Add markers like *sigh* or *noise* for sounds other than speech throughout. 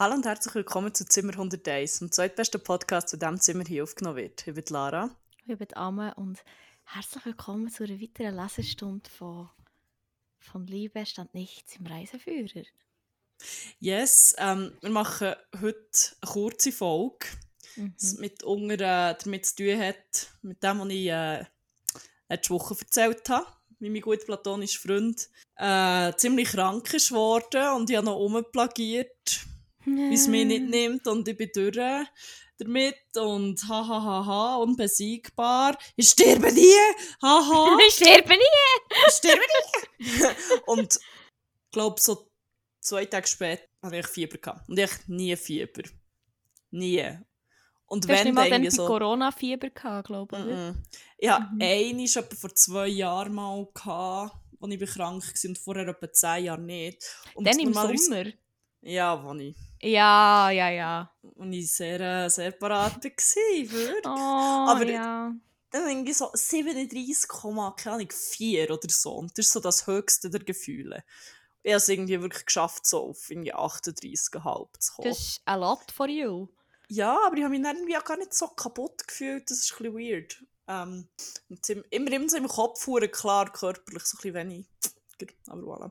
Hallo und herzlich willkommen zu Zimmer 101, dem zweitbesten Podcast, zu dem Zimmer hier aufgenommen wird. Ich bin Lara. Ich bin Amme und herzlich willkommen zu einer weiteren Lesestunde von, von Liebe stand nichts im Reiseführer. Yes, ähm, wir machen heute eine kurze Folge, mhm. mit unter, äh, damit zu tun hat, mit dem, was ich äh, letzte Woche erzählt habe, wie mein guter platonischer Freund äh, ziemlich krank ist worden und ich habe noch umplagiert wie es mich nicht nimmt und ich bin durch damit und ha ha ha ha unbesiegbar. Ich sterbe nie! Haha! *laughs* ich sterbe nie! Ich sterbe nie! *laughs* und ich glaube, so zwei Tage später hatte ich Fieber. Gehabt. Und ich nie Fieber. Nie. Und du wenn hast nicht so... Corona-Fieber gehabt, glaube ich. Mm -mm. Hatte mhm. eine etwa vor zwei Jahren mal, gehabt, als ich krank war und vorher etwa zehn Jahre nicht. Und Dann im Sommer? Ja, wo ich ja, ja, ja. Und ich sehr, äh, sehr parat war, wirklich. Oh, Aber ja. dann irgendwie so 37,4 oder so. Und das ist so das höchste der Gefühle. Ich habe es irgendwie wirklich geschafft, so auf irgendwie 38,5 zu kommen. Das ist a lot for you. Ja, aber ich habe mich dann irgendwie auch gar nicht so kaputt gefühlt. Das ist ein bisschen weird. Ähm, immer, immer so im Kopf klar, körperlich so ein bisschen wenig. Aber voilà.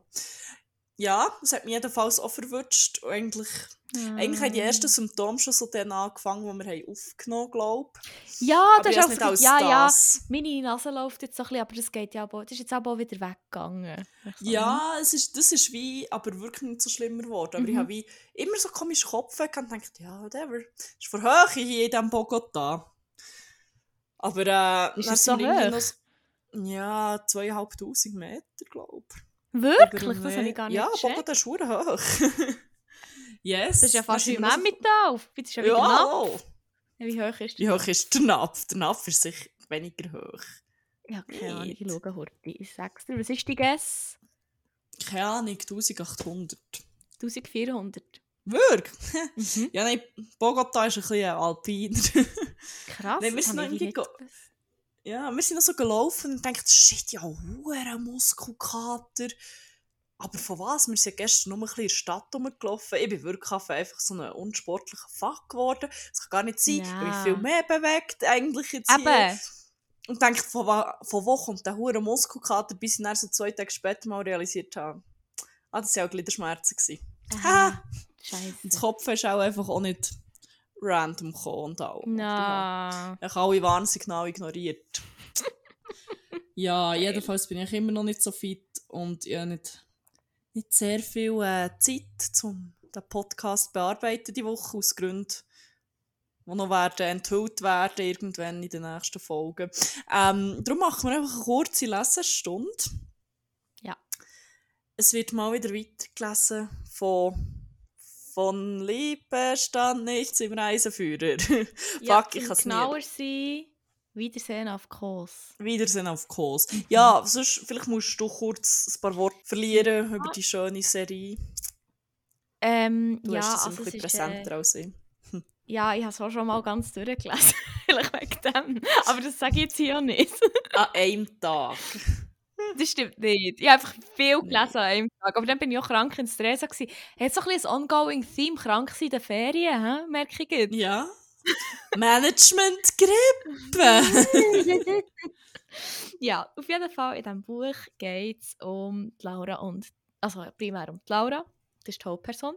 Ja, es hat mich jedenfalls auch verwünscht. Eigentlich Mm. Eigentlich haben die ersten Symptome schon so dann angefangen, die wir haben aufgenommen haben, Ja, aber das ist auch nicht ja, ja, meine Nase läuft jetzt so ein bisschen, aber das geht ja auch, das ist jetzt auch wieder weggegangen. Ja, es ist, das ist wie, aber wirklich nicht so schlimmer geworden. Aber mhm. ich habe wie immer so komisch Kopf und dachte, ja, whatever, das ist vor hoch hier in diesem Bogota. Aber äh, ist es so hoch? Noch, ja, zweieinhalbtausend Meter, glaube ich. Wirklich? Das habe ich gar nicht Ja, Bogota ist hoch. *laughs* Yes. Das ist ja fast wie Emmental. Das ist ja wieder ja. Napf. Wie hoch ist das? Wie hoch ist der Napf? Der Napf ist sicher weniger hoch. Ja, keine Ahnung. Ich schaue heute. Ich sag's dir. Was ist die Guess? Keine Ahnung. 1800. 1400. Wirklich? Mhm. Ja, nein, Bogota ist ein bisschen alpiner. *laughs* Krass. Nein, wir sind noch irgendwie ja, wir sind noch so gelaufen und dachten, shit, ja, ein Muskelkater. Aber von was? Wir sind gestern nur ein bisschen in der Stadt rumgelaufen. Ich bin wirklich einfach so ein unsportlicher Fuck geworden. Das kann gar nicht sein. Ja. Ich bin viel mehr bewegt eigentlich jetzt Eben. hier. Und denke, von, von wo kommt der hure Muskelkater, bis ich dann so zwei Tage später mal realisiert habe. Ah, das waren auch Gliederschmerzen. Ha! Scheiße. Und das Kopf ist auch einfach auch nicht random gekommen und auch. No. Ich habe alle Warnsignale ignoriert. Ja, jedenfalls bin ich immer noch nicht so fit und ich habe nicht nicht sehr viel äh, Zeit, um den Podcast zu bearbeiten die Woche, aus Gründen, die noch werden enthüllt werden, irgendwann in den nächsten Folgen. Ähm, darum machen wir einfach eine kurze Lesestunde. Ja. Es wird mal wieder weitergelesen von von Liebe stand nichts im Reiseführer. *laughs* ja, Fuck, ich kann es genauer sein. Wiedersehen auf Kurs. Wiedersehen auf Kurs. Ja, sonst, vielleicht musst du kurz ein paar Worte verlieren ja. über die schöne Serie. Ähm, du ja, hast es also ein bisschen präsenter äh, als ich. *laughs* Ja, ich habe es auch schon mal ganz durchgelesen. *laughs* Vielleicht wegen dem. Aber das sage ich jetzt hier nicht. *laughs* an einem Tag. Das stimmt nicht. Ich habe einfach viel gelesen an einem Tag. Aber dann bin ich auch krank in Stresa. Hat so ein bisschen ein ongoing Theme, krank sein in den Ferien, he? merke ich jetzt. Ja. Management-Grippe! *laughs* ja, auf jeden Fall in diesem Buch geht es um Laura und, also primär um Laura, das ist die Hauptperson.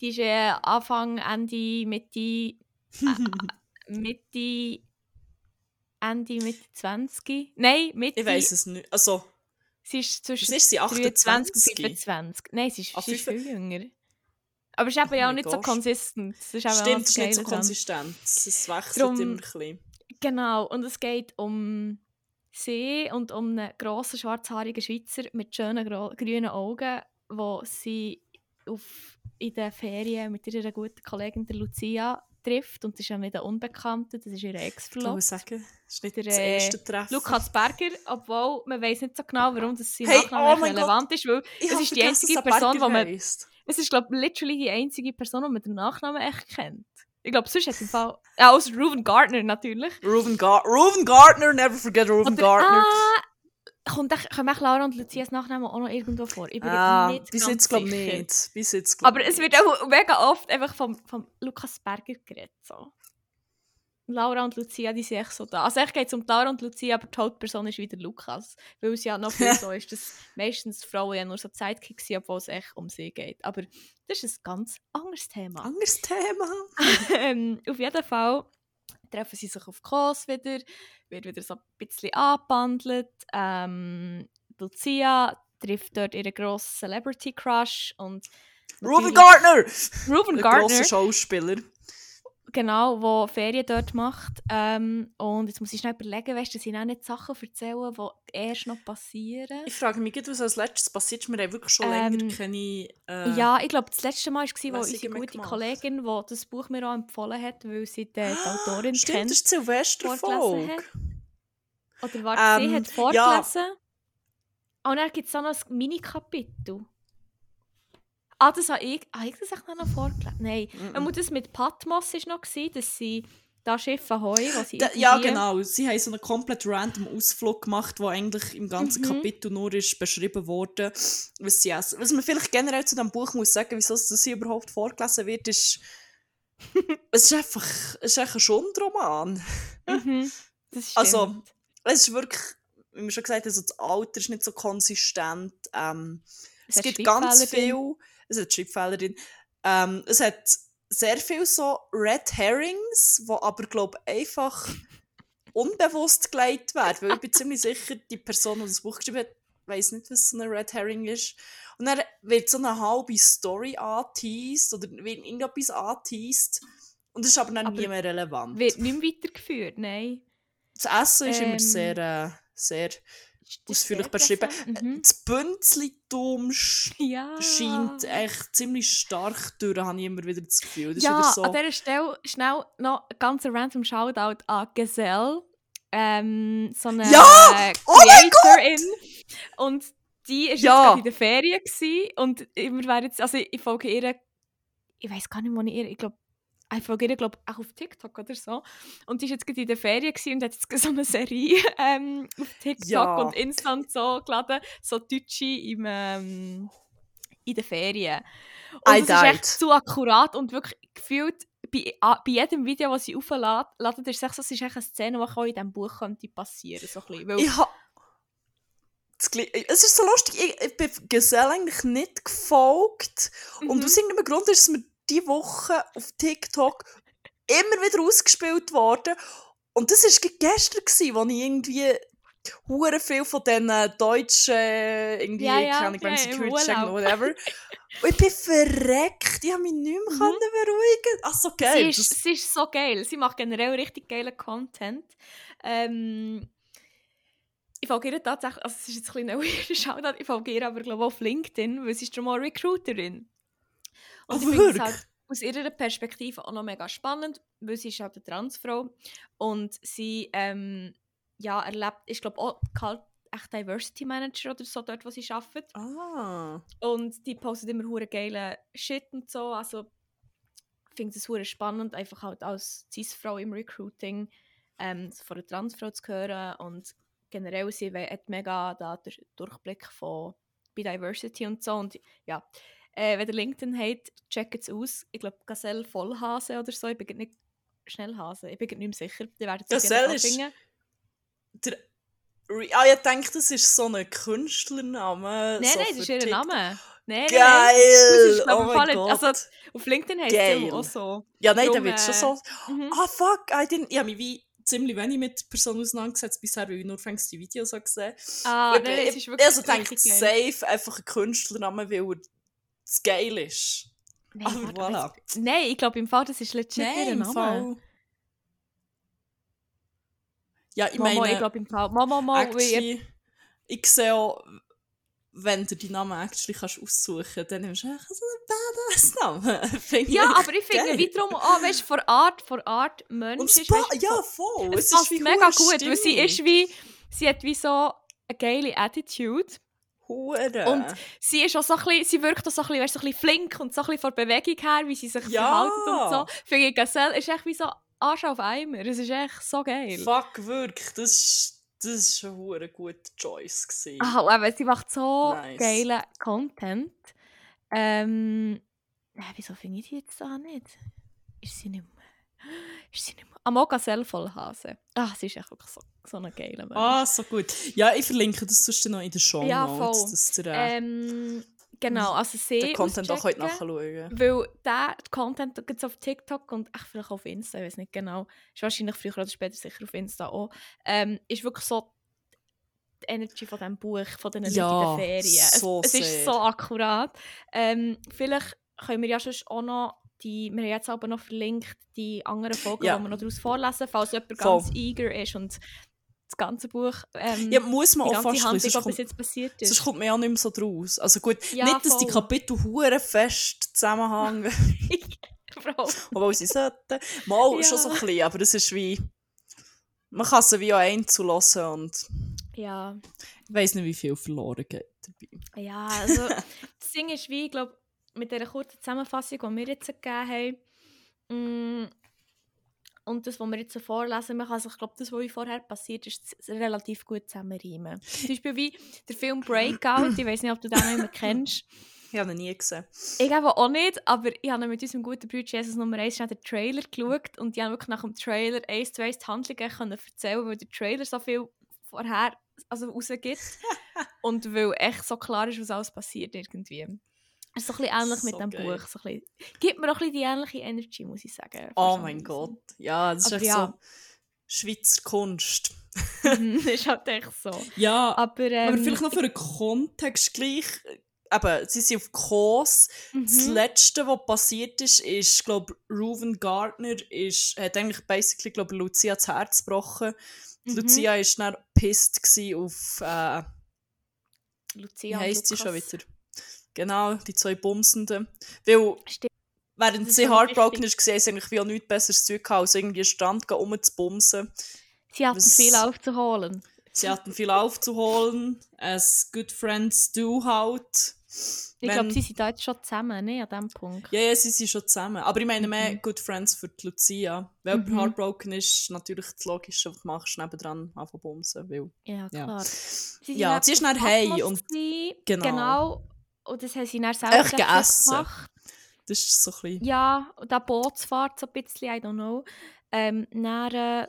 Die ist äh, Anfang, Ende, Mitte, äh, *laughs* Mitte, Ende, Mitte 20. Nein, Mitte. Ich weiß es nicht. Also, sie ist zwischen ist sie 28 und 25. Nein, sie ist, Ach, sie ist viel jünger. Aber es ist eben ja auch nicht so konsistent. Stimmt, es ist nicht so konsistent. Es wechselt Drum, immer ein bisschen. Genau, und es geht um sie und um einen grossen schwarzhaarigen Schweizer mit schönen grünen Augen, wo sie auf, in den Ferien mit ihrer guten Kollegin der Lucia trifft. Und das ist ja nicht eine Unbekannte, das ist ihr Ex-Verlobter. Ich sagen, das ist nicht der, das erste Treffen. Lukas Berger, obwohl man weiß nicht so genau, warum das sie hey, oh relevant Gott. ist, weil ich es ist die einzige Person, die man... Heisst. Es ist, glaube ich, literally die einzige Person, die man den Nachnamen echt kennt. Ich glaube, sonst hat im *sighs* Fall. Ja, außer Reuven Gardner natürlich. Reuven, Gar Reuven Gardner, never forget Reuven Oder, Gardner. Ah, kommt echt, kommen echt Laura und Lucias Nachnamen auch noch irgendwo vor? Ich bin Ah, nicht bis ganz jetzt glaube nicht. Bis jetzt glaub Aber es wird auch mega oft einfach vom, vom Lukas Berger geredet. So. Laura und Lucia, die sind echt so da. Also echt geht es um Laura und Lucia, aber die Hauptperson ist wieder Lukas. Weil es ja noch viel *laughs* so ist, dass meistens Frauen ja nur so Sidekick sind, obwohl es echt um sie geht. Aber das ist ein ganz anderes Thema. Anderes Thema. *laughs* ähm, auf jeden Fall treffen sie sich auf Kos wieder, wird wieder so ein bisschen angebandelt. Ähm, Lucia trifft dort ihren grossen Celebrity Crush und Ruben Gardner! Ruben Ein Gardner, grosser Schauspieler. Genau, der Ferien dort macht. Ähm, und jetzt muss ich schnell überlegen, weißt du, ich auch nicht Sachen erzählen, die erst noch passieren. Ich frage mich, was als letztes passiert ist. Wir haben wirklich schon Ähm, länger keine... Äh, Ja, ich glaube, das letzte Mal war, wo Lesungen unsere gute gemacht. Kollegin, die das Buch mir auch empfohlen hat, weil sie die, die Autorin Stimmt, kennt, das ist vorgelesen Silvesterfolge. Oder warte, Ähm, sie hat ja. vorgelesen. Und dann gibt es auch noch ein Mini-Kapitel. Ah, das habe ich, habe ich das echt noch vorgelesen? Nein. Mhm. Mm das mit Patmos war noch, gewesen, dass sie da Schiff Ahoi, wo sie Da, ja, genau. Sie haben so einen komplett random Ausflug gemacht, wo eigentlich im ganzen Mhm. Kapitel nur ist beschrieben wurde, was sie essen. Was man vielleicht generell zu diesem Buch muss sagen, wieso es das hier überhaupt vorgelesen wird, ist, *laughs* es ist einfach, es ist einfach ein Schundroman. Mhm. *laughs* Also. Es ist wirklich, wie wir schon gesagt haben, also das Alter ist nicht so konsistent. Ähm, es gibt ganz Schreibfehler drin. Es hat Schreibfehler drin. Ähm, es hat sehr viel so Red Herrings, die aber, glaube einfach unbewusst gelegt werden. Weil ich bin ziemlich sicher, die Person, die das Buch geschrieben hat, weiß nicht, was so ein Red Herring ist. Und dann wird so eine halbe Story angeteased oder wird irgendetwas angeteased. Und das ist aber dann Aber nie mehr relevant. Wird nicht mehr weitergeführt, nein. Das Essen ist immer Ähm, sehr, äh, sehr ausführlich beschrieben. interessant. Mhm. Das Bünzlitum Ja. scheint echt ziemlich stark durch, habe ich immer wieder das Gefühl. Das ja, so. an dieser Stelle schnell noch ein ganz random Shoutout an Gazelle. Ähm, so eine Ja! äh, Oh Creatorin. Und die war Ja! in der Ferien gewesen, und wir wären jetzt, also ich folge ihr, ich weiß gar nicht, wo ich ihr, ich glaube, ich folge ihr, glaube auch auf TikTok oder so. Und die war jetzt gerade in der Ferien und hat jetzt so eine Serie *laughs* ähm, auf TikTok Ja. und instant so geladen, so Deutsche im, ähm, in den Ferien. Und I das ist echt died. so akkurat und wirklich gefühlt, bei, a- bei jedem Video, das sie aufladen, ist es so, es ist echt eine Szene, die auch in diesem Buch könnte passieren so ein bisschen. Weil, Ich ha es ist so lustig, ich, ich bin Gesell eigentlich nicht gefolgt. Und Mhm. aus irgendeinem Grund ist es mir diese Woche auf TikTok immer wieder ausgespielt worden. Und das war gestern, gewesen, wo ich irgendwie hure viel von diesen deutschen, irgendwie, Ja, ja, keine Ahnung, Security Check oder whatever. Und ich bin verreckt, ich habe mich nicht mehr Mhm. beruhigen Ach so, sie, geil. ist, Das, sie ist so geil. Sie macht generell richtig geilen Content. Ähm, ich folge ihr tatsächlich, also es ist jetzt ein bisschen ein weirder Shoutout, ich folge ihr aber glaube ich auf LinkedIn, weil sie ist schon mal Recruiterin. Und Oh, ich finde es halt aus ihrer Perspektive auch noch mega spannend, weil sie ist halt eine Transfrau und sie ähm, ja, erlebt, ist glaube auch echt Diversity Manager oder so dort, wo sie arbeitet. ah. Und die postet immer hure geile Shit und so. Also ich finde es hure spannend, einfach halt als Cis-Frau im Recruiting ähm, von einer Transfrau zu hören. Und generell, sie hat mega da den Durchblick von bei Diversity und so. Und ja, äh, wenn ihr LinkedIn habt, checkt es aus. Ich glaube, Gazelle Vollhase oder so. Ich bin nicht Schnellhase. Ich bin nicht mehr sicher. Die werden Gazelle ist-. Der, ah, ich denke, das ist so ein Künstlername. Nein, so nein, das ist ihr. Name. Nein, nein, nein. Geil! Das ist, oh ich, mein nicht- Gott. also, Auf LinkedIn heißt Geil. es auch so. ja, nein, da wird schon so... Mhm. Ah, fuck, I didn't, ich habe mich wie ziemlich wenig mit Personen auseinandergesetzt bisher, weil ich nur fängst die Videos habe gesehen Ah, Ich- nein, es ich- ist wirklich Also denke geil. safe einfach ein Künstlername, weil er zu geil ist. Nein, Aber warte, voilà. jetzt- Nein, ich glaube im Fall, das ist legit ihr im Name. Fall... Ja, ich Momo, meine, ich glaube im Fall. Momo, Mo, weil ich, actually, ich sehe auch, wenn du die Namen actually kannst aussuchen kannst, dann nimmst du so einen badass Namen. *laughs* Finde ja, ich aber ich finde wiederum, oh, weißt du, von Art, von Art Mensch Und ist, weißt, ja, voll- es Es, ist mega gut, weil sie ist wie, sie hat wie so eine geile Attitude Hure. Und sie ist auch so ein bisschen, sie wirkt auch so ein bisschen, weißt, so ein bisschen flink und so ein bisschen von der Bewegung her, wie sie sich Ja. verhalten und so. Finde ich, Gazelle ist echt wie so Arsch auf Eimer. Es ist echt so geil. Fuck, wirklich. Das ist Das war ein guter Choice. Gewesen. Ah, aber sie macht so Nice. geilen Content. Ähm, äh, wieso finde ich die jetzt da nicht? Ist sie nicht mehr? Ist sie nicht mehr? Amoga Sellvollhase. Ah, sie ist echt wirklich so, so eine geile Mensch. Ah, so gut. Ja, ich verlinke das sonst noch in der Show Ja, Notes, voll. dass ihr äh, Ähm, genau, also sie den Content auch auschecken, nachschauen Weil der Content gibt es auf TikTok und ach, vielleicht auf Insta, ich weiß nicht genau. Ist wahrscheinlich früher oder später sicher auf Insta auch. Ähm, ist wirklich so die Energy von diesem Buch, von diesen Ja, Leuten in den Ferien. so es, es ist so akkurat. Ähm, vielleicht können wir ja sonst auch noch die, wir haben jetzt aber noch verlinkt, die anderen Folgen, Ja. die wir noch daraus vorlesen, falls jemand Voll. ganz eager ist und das ganze Buch, ähm, Ja, muss man die auch fast Handlung, sonst bis kommt, jetzt passiert ist. sonst kommt man ja nicht mehr so draus. Also gut, Ja, nicht, dass die voll. Kapitel hure fest zusammenhängen, *laughs* obwohl sie sollten. Mal Ja. schon so ein bisschen, aber es ist wie... Man kann sie wie auch einzulassen und Ja. ich weiss nicht, wie viel verloren geht dabei. Ja, also *laughs* das Ding ist wie, ich glaube, mit dieser kurzen Zusammenfassung, die wir jetzt gegeben haben, mm, und das, was wir jetzt so vorlesen, man kann sich, glaube das, was vorher passiert ist, relativ gut zusammenreimen. Zum Beispiel wie der Film Breakout, ich weiß nicht, ob du den noch immer kennst. Ich habe ihn nie gesehen. Ich eben auch nicht, aber ich habe mit unserem guten Bruder Jesus Nummer 1 schnell den Trailer geschaut und die haben wirklich nach dem Trailer eins zu eins die Handlung können erzählen, weil der Trailer so viel vorher also rausgibt *laughs* und weil echt so klar ist, was alles passiert irgendwie. Es ist so ein bisschen ähnlich mit So dem geil. Buch. So ein bisschen, gibt mir auch ein bisschen die ähnliche Energy, muss ich sagen. Oh mein Gott. Ja, das ist Aber echt ja. so Schweizer Kunst. Mhm, *laughs* *laughs* ist halt echt so. Ja, Aber, ähm, aber vielleicht noch für den Kontext gleich. Eben, sie sind auf Kurs. Das Mhm. Letzte, was passiert ist, ist, glaube Reuven Gardner ist, hat eigentlich basically, glaube Lucia das Herz gebrochen. Mhm. Lucia war dann pissed gewesen auf, äh, wie Lucia und heisst sie schon wieder? Genau, die zwei Bumsenden. Weil, Stimmt. während sie heartbroken ist, war sie eigentlich wie auch nichts besseres tun, gehabt, als irgendwie einen Stand um zu bumsen. Sie hatten Was- viel aufzuholen. Sie hatten viel aufzuholen, as good friends do halt. Ich glaube, sie sind da jetzt schon zusammen, ne, an diesem Punkt. Ja, ja, sie sind schon zusammen. Aber ich meine mehr Mhm. Good Friends für die Lucia. Wenn Mhm. heartbroken ist, natürlich das Logische, was du machst, nebendran anfangen bumsen. Weil, Ja, Ja. klar. Sie sind ja, sie ist heim Patmos und genau. genau. Und das haben sie dann selber Echt dann gegessen. gemacht. das ist so ein bisschen... Ja, und da Bootsfahrt so ein bisschen, I don't know. Ähm, dann äh,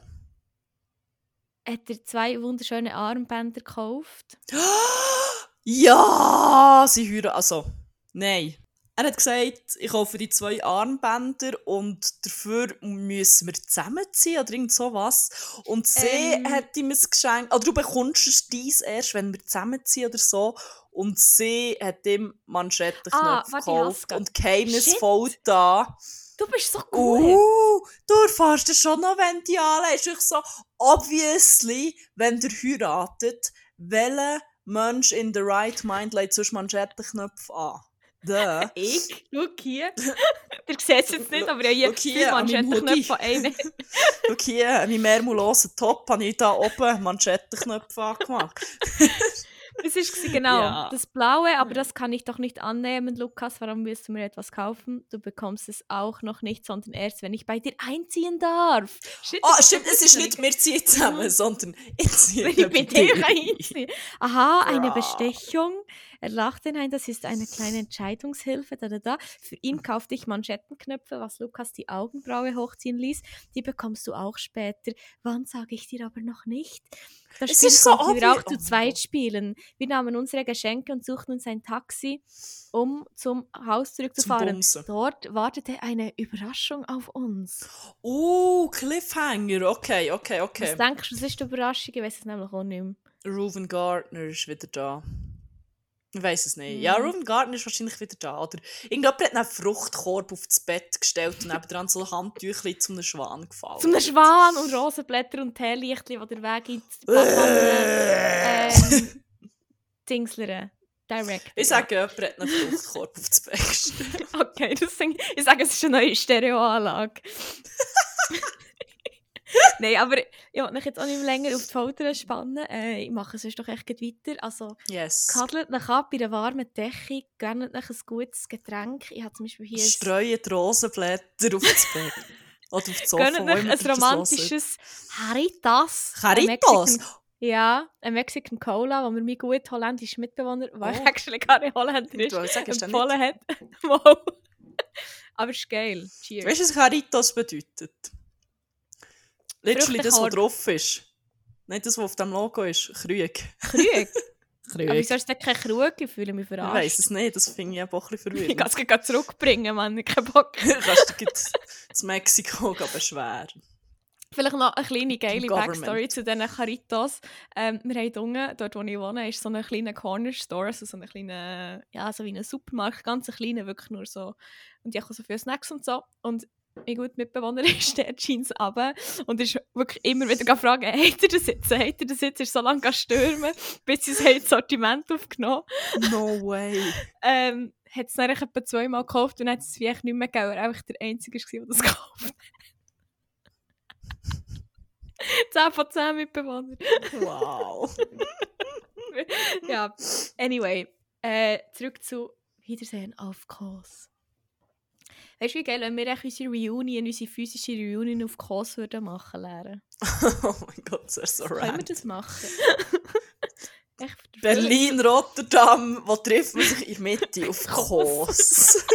hat er zwei wunderschöne Armbänder gekauft. *gasps* Ja, sie heiraten. Also, nein. Er hat gesagt, ich kaufe die zwei Armbänder und dafür müssen wir zusammenziehen oder irgend sowas. Und sie Ähm. hat ihm ein Geschenk, oder du bekommst es dies erst, wenn wir zusammenziehen oder so. Und sie hat ihm Manschettenknöpfe Ah, gekauft und geheimnisvoll da. Du bist so gut! Uh, du erfährst es schon noch, wenn die anlegst. Ich so, obviously, wenn ihr heiratet, welcher Mensch in the right mind legt sonst Manschettenknöpfe an? Duh. Ich? Schau hier. *laughs* Ihr seht es jetzt nicht, aber ich habe Schau hier hier, an meinem Manschettenknöpfe von einem. *laughs* Schau hier, an meinem mehrmulosen Top habe ich da oben Manschettenknöpfe angemacht. *laughs* Das war genau Ja. das Blaue, aber das kann ich doch nicht annehmen, Lukas. Warum willst du mir etwas kaufen? Du bekommst es auch noch nicht, sondern erst, wenn ich bei dir einziehen darf. Shit, Oh, das stimmt, es ist nicht wir ziehen zusammen, sondern ich ziehe Wenn ich bei mit dir einziehe. Aha, eine Ja. Bestechung. Er lachte, nein, das ist eine kleine Entscheidungshilfe. Da, da, da. Für ihn kaufte ich Manschettenknöpfe, was Lukas die Augenbraue hochziehen ließ. Die bekommst du auch später. Wann sage ich dir aber noch nicht? Das Spiel ist so konnten wir auch zu Oh zweit spielen. Wir nahmen unsere Geschenke und suchten uns ein Taxi, um zum Haus zurückzufahren. Bumsen. Dort wartete eine Überraschung auf uns. Uh, Cliffhanger, okay, okay, Was okay. denkst du, was ist die Überraschung? Ich weiß es nämlich auch nicht mehr. Reuven Gardner ist wieder da. Ich weiß es nicht. Ja, Mhm. Reuven Gardner ist wahrscheinlich wieder da. Oder irgendjemand hat einen Fruchtkorb auf das Bett gestellt und nebendran so Handtüchli zu einem Schwan gefallen. Zum Schwan und Rosenblätter und Teelichtli, die der Weg in die Äh. ähm, *laughs* Dingslere. Direct. ich sage, jemand hat einen Fruchtkorb auf das Bett *laughs* gestellt. Okay, das sing, ich sage, es ist eine neue Stereoanlage. *laughs* *laughs* Nein, aber ich will mich jetzt auch nicht mehr länger auf die Folter spannen. Äh, ich mache es doch echt weiter. Also, Yes. kadelt euch ab bei einer warmen Decke, gönnt euch ein gutes Getränk. Ich habe zum Beispiel hier ein Streuen Rosenblätter auf das Bett. *laughs* Oder auf das Sofa. Gönnt euch ein romantisches Caritas. Caritas? Ja, ein Mexican Cola, wo mir mein guter holländischer Mitbewohner, Oh. actually gar nicht Holländer ist, wollte empfohlen hat. *laughs* wow. Aber es ist geil. Cheers. Weißt du, was Caritas bedeutet? Literally das, was drauf ist. Nicht das, was auf dem Logo ist. Krüg. Krug? Krüg. Aber wieso ist das kein Krug? Ich fühle mich Ich verarscht. weiss es nicht, das finde ich auch ein bisschen *laughs* Ich verwirrend. kann es gleich zurückbringen, Mann. Ich hab keinen Bock. *laughs* Kannst du zu Mexiko beschweren. Vielleicht noch eine kleine geile Government. Backstory zu diesen Caritas. Ähm, wir haben unten, dort wo ich wohne, ist so ein kleiner Corner Store, also so ein kleiner, ja, so wie ein Supermarkt, ganz ein kleiner, wirklich nur so. Und die haben so viele Snacks und so. Und mein guter Mitbewohner *laughs* ist der Jeans runter und ist wirklich immer wieder gefragt, hat er das jetzt, hat er das jetzt, ist so lange stürmen, bis sie das Sortiment aufgenommen No way. *laughs* ähm, hat es dann etwa zweimal gekauft und hat es vielleicht nicht mehr gegeben, weil er der Einzige war, der das *laughs* gekauft hat. 10 von 10 Mitbewohner. Wow. ja, anyway. Äh, zurück zu Wiedersehen auf Kurs. Weißt du, wie geil, wenn wir echt unsere Reunion, unsere physische Reunion auf Kurs würden machen lernen? *laughs* oh mein Gott, ist so Können wir das machen? *laughs* Berlin, Rotterdam, wo trifft man sich in der Mitte? Auf *laughs* Kos.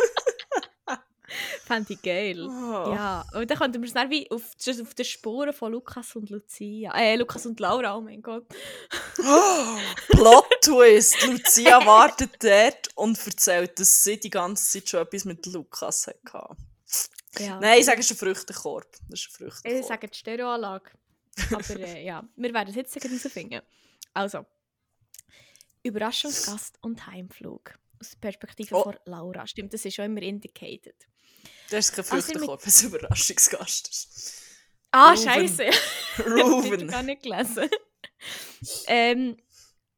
Fände ich geil. Oh. Ja, und dann könnten wir es wie auf, auf den Spuren von Lukas und Lucia. Äh, Lukas und Laura, oh mein Gott. Oh, Plot Twist. Lucia wartet dort und erzählt, dass sie die ganze Zeit schon etwas mit Lukas hatte. Ja. Nein, ich sage, es ist ein Früchtekorb. Das ist ein Früchtekorb. Ich sage die Stereoanlage. Aber äh, *laughs* ja, wir werden es jetzt herausfinden. Also, Überraschungsgast und Heimflug. Aus der Perspektive Oh. von Laura. Stimmt, das ist schon immer indicated. Das ist kein Also mit- Früchtekorb, wenn es ein Überraschungsgast ist. Ah, Ruven. scheiße. *laughs* *laughs* Ich Titel Ruven. gar nicht gelesen. ähm,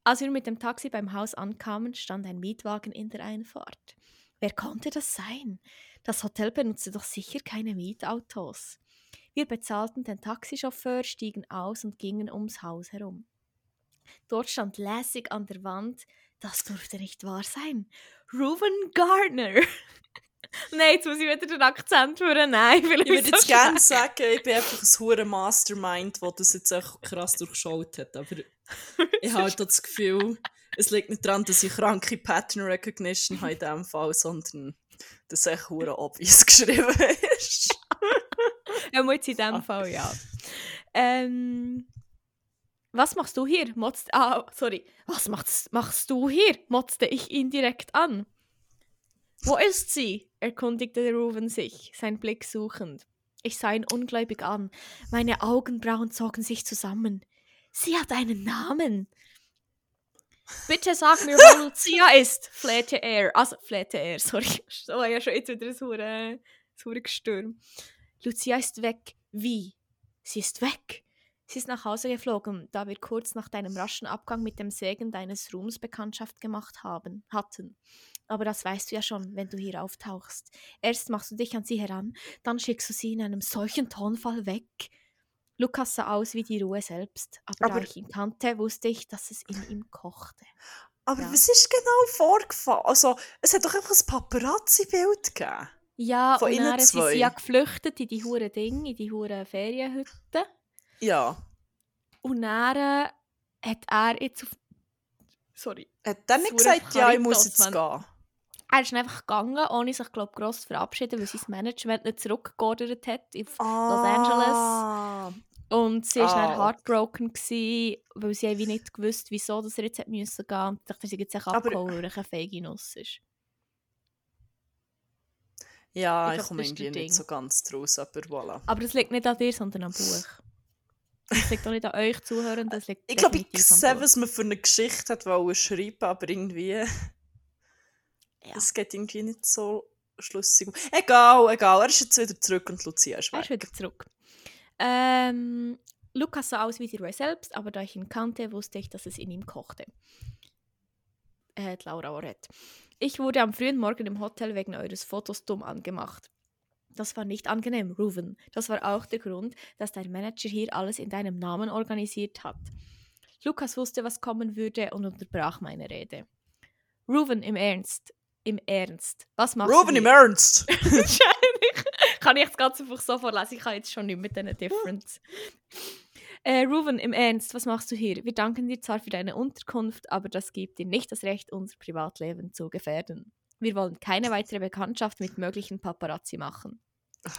als wir mit dem Taxi beim Haus ankamen, stand ein Mietwagen in der Einfahrt. Wer konnte das sein? Das Hotel benutzte doch sicher keine Mietautos. Wir bezahlten den Taxichauffeur, stiegen aus und gingen ums Haus herum. Dort stand lässig an der Wand, das durfte nicht wahr sein. Reuven Gardner. *laughs* Nein, jetzt muss ich wieder den Akzent hören. Nein, Ich vielleicht würde jetzt gerne sagen, ich bin einfach ein hure Mastermind, das das jetzt auch krass durchschaut hat. Aber *laughs* ich habe halt das Gefühl, es liegt nicht daran, dass ich kranke Pattern Recognition habe in diesem Fall, sondern dass echt hure obvious *laughs* geschrieben ist. Ja, muss in dem Ah. Fall, ja. Ähm, was machst du hier? Motzt, ah, sorry. Was machst, machst du hier? motzte ich ihn direkt an. Wo ist sie? erkundigte Ruven sich, sein Blick suchend. Ich sah ihn ungläubig an. Meine Augenbrauen zogen sich zusammen. Sie hat einen Namen. Bitte sag mir, wo *laughs* Lucia ist, flehte er. Also, flehte er, sorry. So, ja, schon jetzt wieder ein hure- hure Gestürm. Lucia ist weg. Wie? Sie ist weg. Sie ist nach Hause geflogen, da wir kurz nach deinem raschen Abgang mit dem Segen deines Ruhms Bekanntschaft gemacht haben, hatten. Aber das weißt du ja schon, wenn du hier auftauchst. Erst machst du dich an sie heran, dann schickst du sie in einem solchen Tonfall weg. Lukas sah aus wie die Ruhe selbst, aber, Aber- da ich ihn kannte, wusste ich, dass es in ihm kochte. Aber Ja. was ist genau vorgefallen? Also, es hat doch einfach ein Paparazzi-Bild gegeben. Ja, Von und dann sind sie ja geflüchtet in die hure Ding, in die hure Ferienhütte. Ja. Und dann äh, hat er jetzt auf... Sorry. Hat er nicht gesagt, ja, ich muss jetzt gehen? Er ist einfach gegangen, ohne sich, glaube gross zu verabschieden, weil sein Management nicht zurückgeordert hat auf Ah. Und sie war dann Ah, heartbroken, gewesen, weil sie wie nicht gewusst, wieso dass er jetzt hat müssen gehen musste. Ich dachte, sie jetzt sich abgeholt, weil er keine feige Nuss ist. Ja, Ich ich, komme irgendwie nicht so ganz draus, aber voilà. Aber das liegt nicht an dir, sondern am Buch. Das liegt auch nicht an euch Zuhörern, das liegt Ich glaube, ich sehe, was man für eine Geschichte hat wollen schreiben, aber irgendwie... Ja. Es geht irgendwie nicht so schlüssig. Egal, egal. Er ist jetzt wieder zurück und Lucia ist Er ist weg. wieder zurück. Ähm, Lukas sah aus wie die Roy selbst, aber da ich ihn kannte, wusste ich, dass es in ihm kochte. Äh, Laura Orett. Ich wurde am frühen Morgen im Hotel wegen eures Fotos dumm angemacht. Das war nicht angenehm, Ruven. Das war auch der Grund, dass dein Manager hier alles in deinem Namen organisiert hat. Lukas wusste, was kommen würde und unterbrach meine Rede. Ruven, im Ernst. Im Ernst. Was machst Ruben du im hier? Ernst! *laughs* *laughs* Wahrscheinlich. Kann ich das Ganze einfach so vorlesen? Ich kann jetzt schon nicht mit diesen Difference. Äh, Ruven, im Ernst, was machst du hier? Wir danken dir zwar für deine Unterkunft, aber das gibt dir nicht das Recht, unser Privatleben zu gefährden. Wir wollen keine weitere Bekanntschaft mit möglichen Paparazzi machen.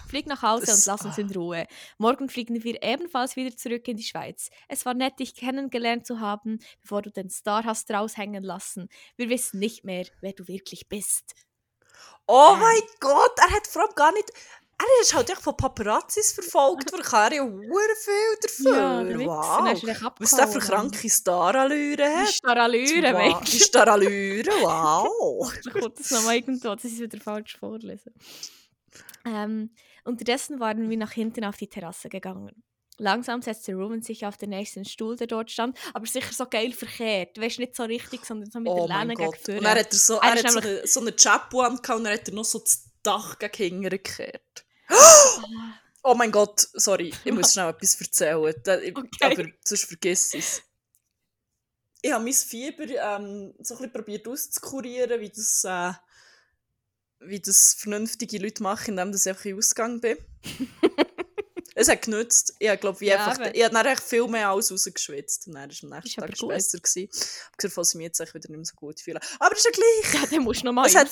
Flieg nach Hause das, und lass uns in Ruhe. Morgen fliegen wir ebenfalls wieder zurück in die Schweiz. Es war nett, dich kennengelernt zu haben, bevor du den Star hast raushängen lassen. Wir wissen nicht mehr, wer du wirklich bist. Oh ähm. mein Gott, er hat vor allem gar nicht. Er ist halt echt von Paparazzis verfolgt, *laughs* weil er ja viel dafür. Ja, wow. Was der für kranke Starallüre hat. Die Starallüre, wow. Die Starallüre, wow. ich kommt das nochmal irgendwo, das ist wieder falsch vorlesen. Ähm, unterdessen waren wir nach hinten auf die Terrasse gegangen. Langsam setzte Ruben sich auf den nächsten Stuhl, der dort stand, aber sicher so geil verkehrt. Weißt nicht so richtig, sondern so mit oh der Lehne gegen. Und er hat, so, er, er hat so, eine, so eine Chapeau und dann hat er noch so das Dach gegen hinten gekehrt. *gasps* Oh mein Gott, sorry, ich muss schnell etwas erzählen. Okay. Aber sonst vergiss es. Ich habe mein Fieber ähm, so ein bisschen probiert auszukurieren, wie das, äh, wie das vernünftige Leute machen, indem ich einfach in Ausgang bin. *laughs* es hat genützt. Ich glaube, ja, einfach, ich habe dann echt viel mehr alles rausgeschwitzt. Und dann war es am nächsten Tag besser. Gewesen. Abgesehen von, dass ich mich jetzt wieder nicht mehr so gut fühle. Aber es ist ja gleich. Ja, dann musst du nochmal es hat,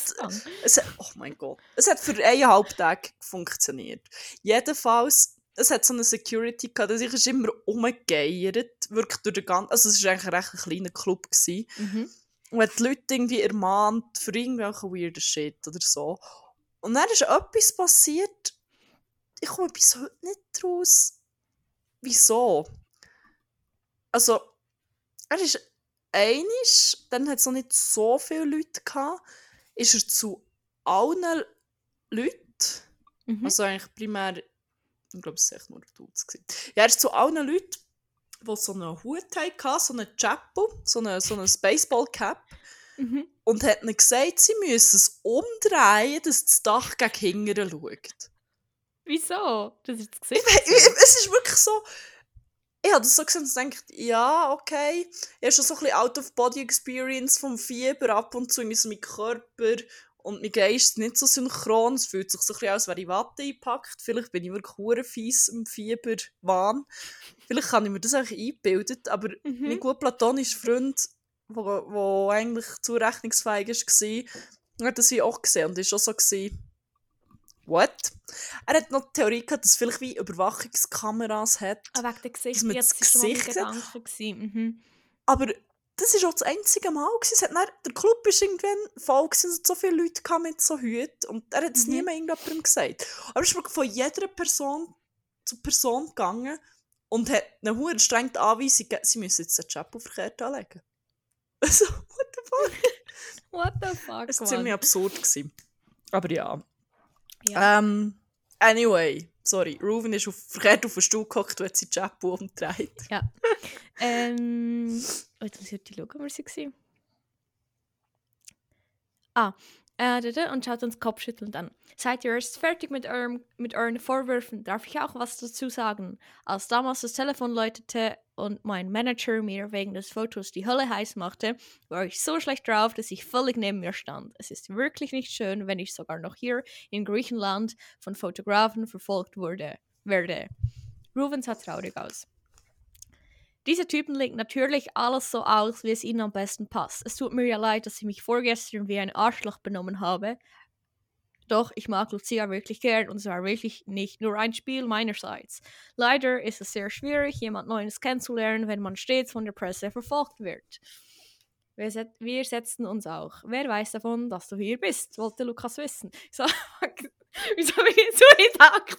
es hat, Oh mein Gott. Es hat für eineinhalb Tage funktioniert. Jedenfalls, es hat so eine Security gehabt, dass ich immer umgegeiert, wirklich durch den ganzen... Also es war eigentlich ein recht kleiner Club. Gewesen. Mhm. Und hat die Leute irgendwie ermahnt für irgendwelche weirden Shit oder so. Und dann ist etwas passiert, ich komme bis heute nicht raus, wieso. Also, er ist einig, dann hat es noch nicht so viele Leute gehabt, ist er zu allen Leuten, mhm. also eigentlich primär, ich glaube, es war echt nur Dudes. Ja, er ist zu allen Leuten, die so einen Hut hatten, so einen Chapel, so einen, so einen Baseball-Cap, mhm. und hat ihnen gesagt, sie müssen es umdrehen, dass das Dach gegen hinten schaut. Wieso? Das ist das Gesicht. Ich, ich, es ist wirklich so. Ich habe das so gesehen und gedacht, ja, okay. Ich habe schon so ein bisschen Out-of-Body-Experience vom Fieber ab und zu in meinem Körper und mein Geist ist nicht so synchron. Es fühlt sich so ein bisschen aus, als wäre ich Watte eingepackt. Vielleicht bin ich wirklich hure fies im Fieberwahn. Vielleicht kann ich mir das auch eingebildet, aber mhm. mein gut platonischer Freund, der eigentlich zurechnungsfähig war, hat das wie auch gesehen und war auch so, gewesen, what? Er hat noch die Theorie gehabt, dass es vielleicht wie Überwachungskameras hat. Ah, wegen der Gesicht, dass jetzt das Gesicht mhm. Aber das war auch das einzige Mal. Gewesen. Hat dann, der Club war irgendwann voll gewesen, so viele Leute mit so Hüten und er hat es mhm. nie mehr irgendjemandem gesagt. Aber es ist von jeder Person zu Person gegangen und hat eine hohe strenge Anweisung gegeben, sie müssen jetzt den Chapel verkehrt anlegen. *laughs* Also, what the fuck? *laughs* what the fuck, Es war ziemlich absurd. Gewesen. Aber ja. Ja. Ähm, anyway, sorry, Ruven ist auf, verkehrt auf den Stuhl gehockt und hat seinen Chapeau umgedreht. Ja. ähm, oh, jetzt muss ich schauen, wo sie war. Ah, äh, und schaut uns kopfschüttelnd an. Seid ihr erst fertig mit, eurem, mit euren Vorwürfen? Darf ich auch was dazu sagen? Als damals das Telefon läutete und mein Manager mir wegen des Fotos die Hölle heiß machte, war ich so schlecht drauf, dass ich völlig neben mir stand. Es ist wirklich nicht schön, wenn ich sogar noch hier in Griechenland von Fotografen verfolgt wurde, werde. Ruven sah traurig aus. Diese Typen legen natürlich alles so aus, wie es ihnen am besten passt. Es tut mir ja leid, dass ich mich vorgestern wie ein Arschloch benommen habe. Doch ich mag Lucia wirklich gern und es war wirklich nicht nur ein Spiel meinerseits. Leider ist es sehr schwierig, jemand Neues kennenzulernen, wenn man stets von der Presse verfolgt wird. Wir, set wir setzten uns auch. Wer weiß davon, dass du hier bist, wollte Lukas wissen. So, *laughs* Wieso bin ich so gedacht?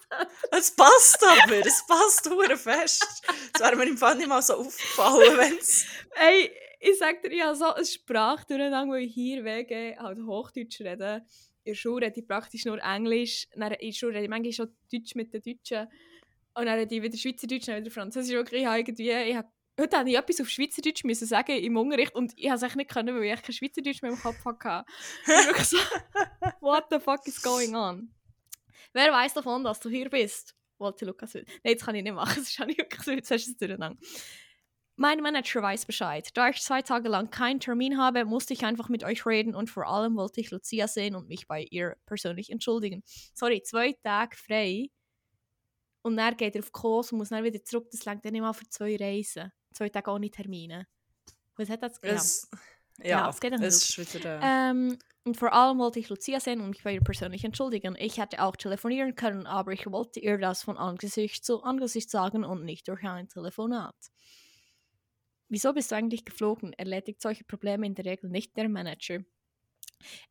Es passt aber, es passt nur fest. Es wäre mir im Fall nicht mal so aufgefallen, wenn es... *laughs* Ey, ich sag dir, ich habe so eine Sprache durcheinander, weil ich hier wegen halt Hochdeutsch rede. In der Schule rede ich praktisch nur Englisch. Dann in der Schule rede ich manchmal schon Deutsch mit den Deutschen. Und dann rede ich wieder Schweizerdeutsch, dann wieder Französisch. Wirklich, ich habe irgendwie... Ich habe Heute musste ich etwas auf Schweizerdeutsch müssen sagen im Unterricht und ich konnte es nicht können, weil ich kein Schweizerdeutsch mehr im Kopf hatte. wirklich so, *laughs* what the fuck is going on? Wer weiß davon, dass du hier bist? Wollte Lukas Nein, jetzt kann ich nicht machen, *laughs* das ist nicht wirklich so, jetzt hast du es durcheinander. Mein Manager weiß Bescheid. Da ich zwei Tage lang keinen Termin habe, musste ich einfach mit euch reden und vor allem wollte ich Lucia sehen und mich bei ihr persönlich entschuldigen. Sorry, zwei Tage frei Und dann geht er auf Kurs und muss dann wieder zurück. Das längt dann nicht mal für zwei Reisen. Zwei Tage ohne Termine. Was hat das Es, ja, Ja, es geht dann es ist wieder... Äh, Ähm, und vor allem wollte ich Lucia sehen und mich bei ihr persönlich entschuldigen. Ich hätte auch telefonieren können, aber ich wollte ihr das von Angesicht zu Angesicht sagen und nicht durch ein Telefonat. Wieso bist du eigentlich geflogen? Erledigt solche Probleme in der Regel nicht der Manager.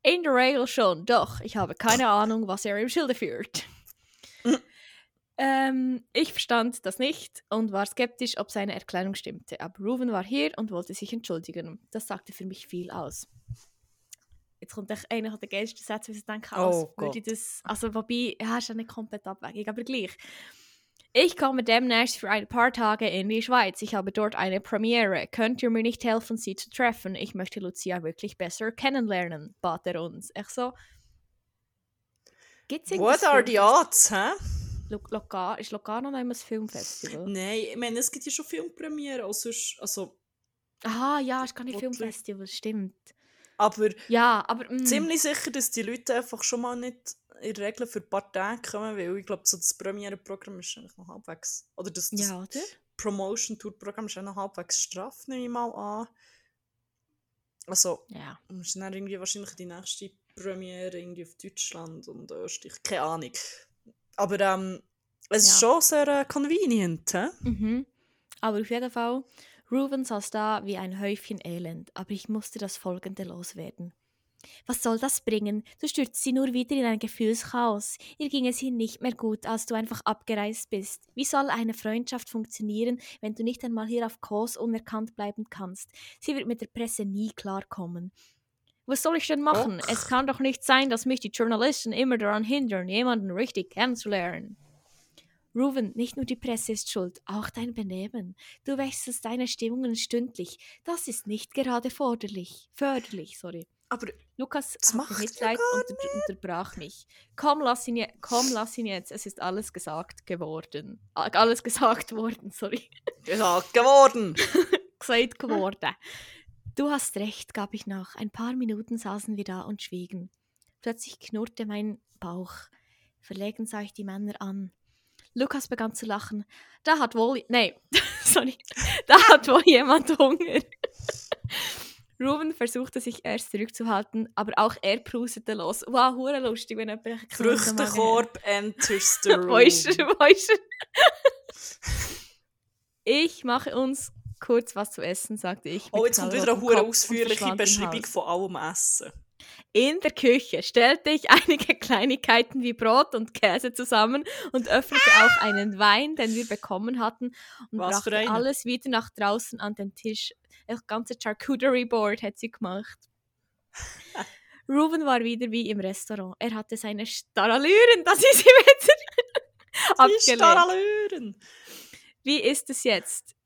In der Regel schon, doch ich habe keine *laughs* Ahnung, was er im Schilde führt. *laughs* ähm, ich verstand das nicht und war skeptisch, ob seine Erklärung stimmte. Aber Ruven war hier und wollte sich entschuldigen. Das sagte für mich viel aus. Jetzt kommt echt einer der geilsten Sätze, wie ich denke, Oh würde das, also wobei, ja, ist ja nicht komplett abwegig, aber gleich. Ich komme demnächst für ein paar Tage in die Schweiz. Ich habe dort eine Premiere. Könnt ihr mir nicht helfen, sie zu treffen? Ich möchte Lucia wirklich besser kennenlernen, bat er uns. Ich so. Gibt's What are the odds, hä? Locar ist Locarno noch immer ein Filmfestival? *laughs* Nein, ich meine, es gibt ja schon Filmpremiere, auch sonst, also, Aha, ja, ist gar nicht? Filmfestival, stimmt. aber Ja, aber. mm, ziemlich sicher, dass die Leute einfach schon mal nicht in der Regel für ein paar Tage kommen, weil ich glaube, so das Premiere-Programm ist eigentlich noch halbwegs, oder das, das Ja, oder? Promotion-Tour-Programm ist auch noch halbwegs straff, nehme ich mal an. Also, Ja. ist dann irgendwie wahrscheinlich die nächste Premiere irgendwie auf Deutschland und Österreich, keine Ahnung. Aber ähm, es ist Ja. schon sehr äh, convenient, hä? Mhm. Aber auf jeden Fall, Ruben saß da wie ein Häufchen Elend, aber ich musste das Folgende loswerden. Was soll das bringen? Du stürzt sie nur wieder in ein Gefühlschaos. Ihr ging es ihnen nicht mehr gut, als du einfach abgereist bist. Wie soll eine Freundschaft funktionieren, wenn du nicht einmal hier auf Kurs unerkannt bleiben kannst? Sie wird mit der Presse nie klarkommen. Was soll ich denn machen? Och. Es kann doch nicht sein, dass mich die Journalisten immer daran hindern, jemanden richtig kennenzulernen. Ruven, nicht nur die Presse ist schuld, auch dein Benehmen. Du wechselst deine Stimmungen stündlich. Das ist nicht gerade forderlich. Förderlich, sorry. Aber Lukas Das macht Mitleid und unter unterbrach mich. Komm lass, ihn je komm, lass ihn jetzt. Es ist alles gesagt geworden. Alles *laughs* gesagt worden, sorry. gesagt geworden. *laughs* gesagt geworden. Du hast recht, gab ich nach. Ein paar Minuten saßen wir da und schwiegen. Plötzlich knurrte mein Bauch. Verlegen sah ich die Männer an. Lukas begann zu lachen. Da hat wohl. Nee, *laughs* sorry. Da hat wohl jemand Hunger. *laughs* Ruben versuchte sich erst zurückzuhalten, aber auch er prustete los. Wow, hure lustig, wenn jemand einen. Früchtekorb enters *laughs* the room. Weisst du, weisst du? Ich mache uns kurz was zu essen, sagte ich. Oh, jetzt kommt wieder eine und ausführliche Beschreibung von allem Essen. In der Küche stellte ich *laughs* einige Kleinigkeiten wie Brot und Käse zusammen und öffnete auch einen Wein, den wir bekommen hatten, und Was brachte alles wieder nach draußen an den Tisch. Das ganze Charcuterie Board hat sie gemacht. *laughs* Ruben war wieder wie im Restaurant. Er hatte seine Starallüren, das ist ihm wieder Die abgelehnt. Starallüren. Wie ist es jetzt?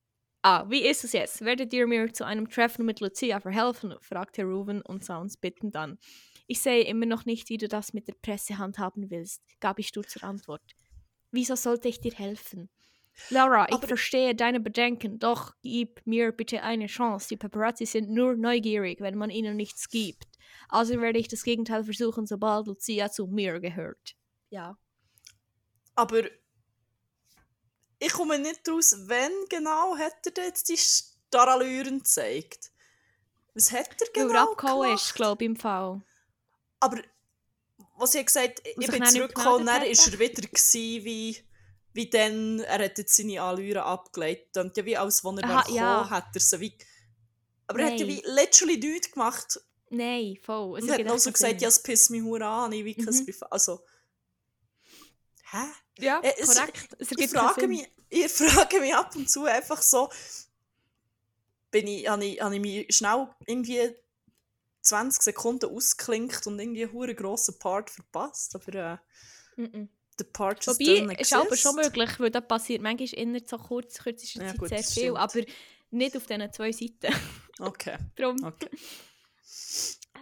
Ah, wie ist es jetzt? Werdet ihr mir zu einem Treffen mit Lucia verhelfen? fragte Ruben und sah uns bittend an. Ich sehe immer noch nicht, wie du das mit der Presse handhaben willst, gab ich stur zur Antwort. Wieso sollte ich dir helfen? Laura, ich Aber- verstehe deine Bedenken, doch gib mir bitte eine Chance. Die Paparazzi sind nur neugierig, wenn man ihnen nichts gibt. Also werde ich das Gegenteil versuchen, sobald Lucia zu mir gehört. Ja. Aber ich komme nicht raus, wenn genau hat er jetzt die Starallüren gezeigt. Was hat er Weil er genau abgehauen ist, glaube ich, im Fall. Aber was ich gesagt ich Und sich bin zurückgekommen, dann war er wieder gewesen, wie, wie dann, er hat jetzt seine Allüren abgelegt. Und ja, wie als wenn er Aha, ja. hat er sie wie... Aber er hat ja Nein. wie literally nichts gemacht. Nein, voll. Es Und hat noch so gesagt, ja, es pisst mich an, ich kein Mhm. Also... Hä? Ja, Äh, es- korrekt. Es Ich frage, mich, ich *laughs* frage mich ab und zu einfach so, bin ich, habe, ich, habe ich mich schnell irgendwie 20 Sekunden ausgeklinkt und irgendwie einen grossen Part verpasst, aber äh, Mhm. der Part just Wobei, ist aber schon möglich, weil das passiert manchmal innerhalb so kurz, kürzester Ja, Zeit gut, sehr viel, stimmt. aber nicht auf diesen zwei Seiten. Okay, *laughs* Drum. okay.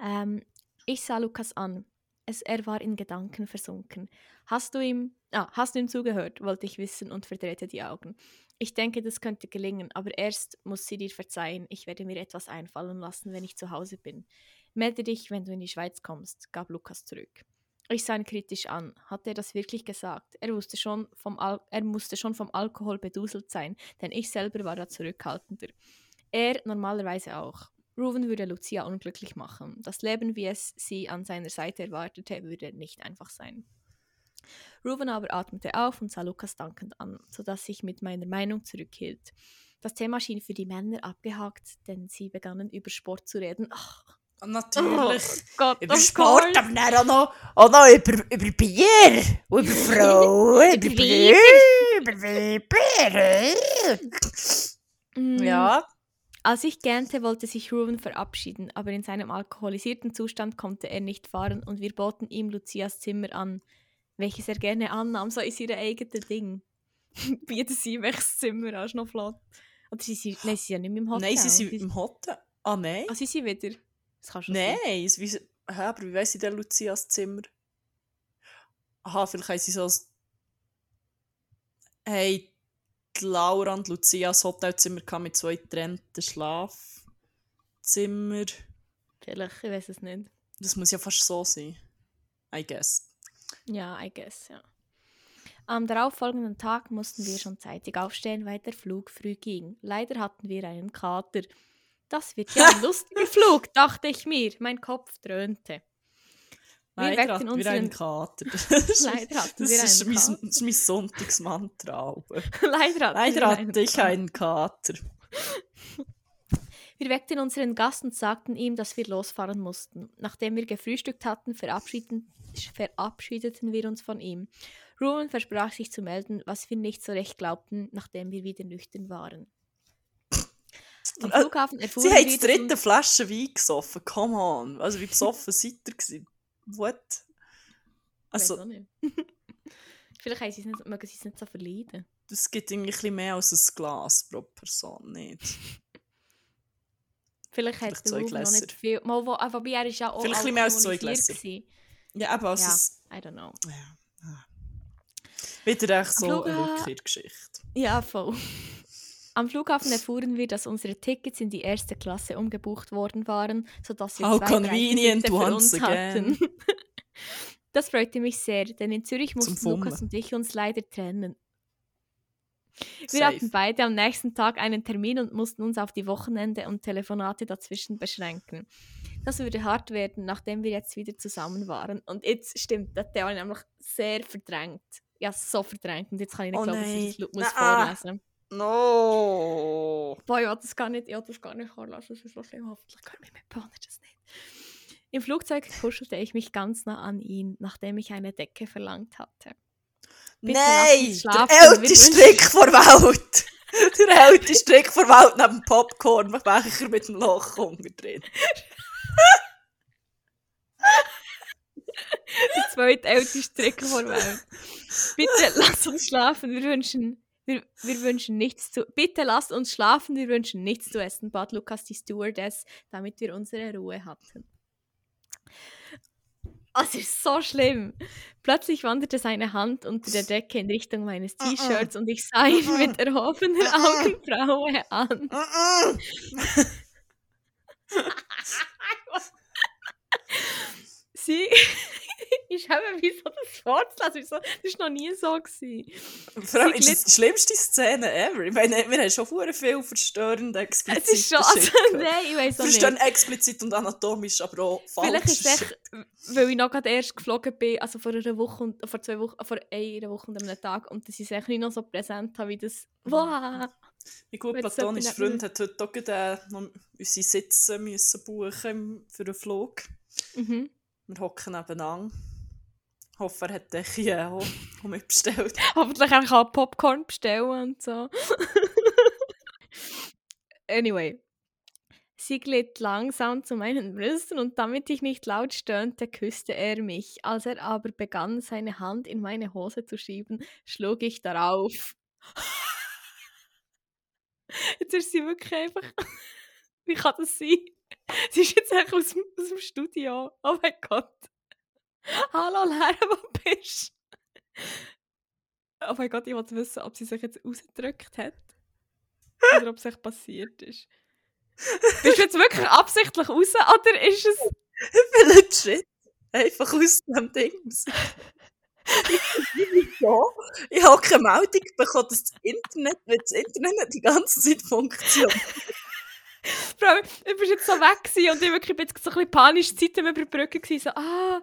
Ähm, ich sah Lukas an. Es, er war in Gedanken versunken. Hast du ihm, ah, hast du ihm zugehört, wollte ich wissen und verdrehte die Augen. Ich denke, das könnte gelingen, aber erst muss sie dir verzeihen. Ich werde mir etwas einfallen lassen, wenn ich zu Hause bin. Melde dich, wenn du in die Schweiz kommst, gab Lukas zurück. Ich sah ihn kritisch an. Hat er das wirklich gesagt? Er, wusste schon vom Al er musste schon vom Alkohol beduselt sein, denn ich selber war da zurückhaltender. Er normalerweise auch. Ruven würde Lucia unglücklich machen. Das Leben, wie es sie an seiner Seite erwartete, würde nicht einfach sein. Ruven aber atmete auf und sah Lukas dankend an, sodass ich mit meiner Meinung zurückhielt. Das Thema schien für die Männer abgehakt, denn sie begannen über Sport zu reden. Ach, Natürlich. Oh Gott, über of Sport, aber dann auch noch, auch noch über, über Bier. Und über *laughs* Frauen, über Bier, über Bier. Mm, Ja. Als ich gähnte, wollte sich Ruben verabschieden, aber in seinem alkoholisierten Zustand konnte er nicht fahren und wir boten ihm Lucias Zimmer an, welches er gerne annahm, so ist ihr eigenes Ding. *laughs* Bieten sie welches Zimmer an, ist noch flott. Oder sie sind, nein, sie sind ja nicht mehr im Hotel. Nein, sie sind im Hotel. Ah, nein. Ah, sie sind wieder. Das kann schon Nein, es- wie, hä, aber wie weiss ich denn Lucias Zimmer? Aha, vielleicht haben sie so ein... Hey, Laura und Lucia ein Hotelzimmer gehabt mit zwei getrennten Schlafzimmer. Vielleicht, ich weiß es nicht. Das muss ja fast so sein. I guess. Ja, I guess, ja. Am darauffolgenden Tag mussten wir schon zeitig aufstehen, weil der Flug früh ging. Leider hatten wir einen Kater. Das wird ja ein *laughs* lustiger Flug, dachte ich mir. Mein Kopf dröhnte. Wir Leider hatten *laughs* wir einen Kater. Das hatten das ist mein, Kater. das ist mein Sonntagsmantra. Leider hatten Leider hatte ich einen Kater. Wir weckten unseren Gast und sagten ihm, dass wir losfahren mussten. Nachdem wir gefrühstückt hatten, verabschiedeten, verabschiedeten wir uns von ihm. Ruben versprach sich zu melden, was wir nicht so recht glaubten, nachdem wir wieder nüchtern waren. *laughs* Am Flughafen erfuhren Sie haben die dritte Flasche Wein gesoffen. Come on. Also wie besoffen *laughs* seid ihr gewesen? What? Also. *laughs* Vielleicht haben sie es nicht, mögen sie es nicht so verleiden. das gibt irgendwie ein bisschen mehr als ein Glas pro Person, nicht? *laughs* Vielleicht hat der Ruben noch nicht viel... Mal, wo, ah, wobei er ist ja auch Vielleicht mehr als zwei Gläser. Ja, aber also Ja, es, I don't know. ja. ah. Wieder echt so eine Flugha- Rückkehrgeschichte. Ja, voll. Am Flughafen erfuhren wir, dass unsere Tickets in die erste Klasse umgebucht worden waren, sodass wir How zwei convenient once uns again. hatten. *laughs* Das freute mich sehr, denn in Zürich mussten Lukas und ich uns leider trennen. Wir Safe. hatten beide am nächsten Tag einen Termin und mussten uns auf die Wochenende und Telefonate dazwischen beschränken. Das würde hart werden, nachdem wir jetzt wieder zusammen waren. Und jetzt stimmt, das Theo nämlich sehr verdrängt. Ja, so verdrängt. Und jetzt kann ich nicht Oh glauben, dass ich das muss Na, vorlesen No! Boah, ja, das gar nicht, ja, das gar nicht vorlassen. Das ist so schlimm. Hoffentlich können wir mit Partner das nicht. Im Flugzeug kuschelte ich mich ganz nah an ihn, nachdem ich eine Decke verlangt hatte. Bitte Nein! Der älteste Strick vor Welt! *laughs* Der älteste Strick vor Welt neben Popcorn, Becher mit dem Loch unten drin. Der zweitälteste Stricker der Welt. Bitte lass uns schlafen, wir wünschen, wir, wir wünschen nichts zu. Bitte lasst uns schlafen, wir wünschen nichts zu essen, bat Lukas die Stewardess, damit wir unsere Ruhe hatten. Es ist so schlimm. Plötzlich wanderte seine Hand unter der Decke in Richtung meines T-Shirts und ich sah ihn mit erhobener Augenbraue an. *laughs* Sie. *laughs* ich habe wie so das vorzulesen. Das war noch nie so. Gewesen. Vor allem ist das die schlimmste Szene ever. Ich meine, wir haben schon vorher viel verstörende explizit. Es ist schon. Also, nein, ich weiß auch nicht. Verstehen explizit und anatomisch, aber auch falsch. Vielleicht ist es echt, weil ich noch gerade erst geflogen bin, also vor einer Woche und vor zwei Wochen, vor einer Woche und einem Tag und dass ich es echt nicht noch so präsent habe, wie das. Wow! Mein gut Wenn es platonischer Freund hat heute auch gerade, äh, noch unsere Sitze müssen buchen für einen Flug. Mhm. Wir hocken nebeneinander. Ich hoffe, er hat ja auch mitbestellt. Hoffentlich kann Popcorn bestellen und so. *laughs* anyway. Sie glitt langsam zu meinen Brüsten und damit ich nicht laut stöhnte, küsste er mich. Als er aber begann, seine Hand in meine Hose zu schieben, schlug ich darauf. *laughs* Jetzt ist sie wirklich einfach. *laughs* Wie kann das sein? *laughs* Sie ist jetzt einfach aus, aus dem Studio. Oh mein Gott. Hallo Lara, wo bist du? Oh mein Gott, ich wollte wissen, ob sie sich jetzt rausgedrückt hat. Oder ob es echt passiert ist. Bist du jetzt wirklich absichtlich raus oder ist es. Ich bin legit. Einfach aus dem Ding. ja, ich habe keine Meldung bekommen, dass das Internet, das Internet die ganze Zeit funktioniert. Vor allem, ich jetzt so weg und ich war wirklich so ein bisschen panisch Zeiten die Brücke gewesen, so, ah,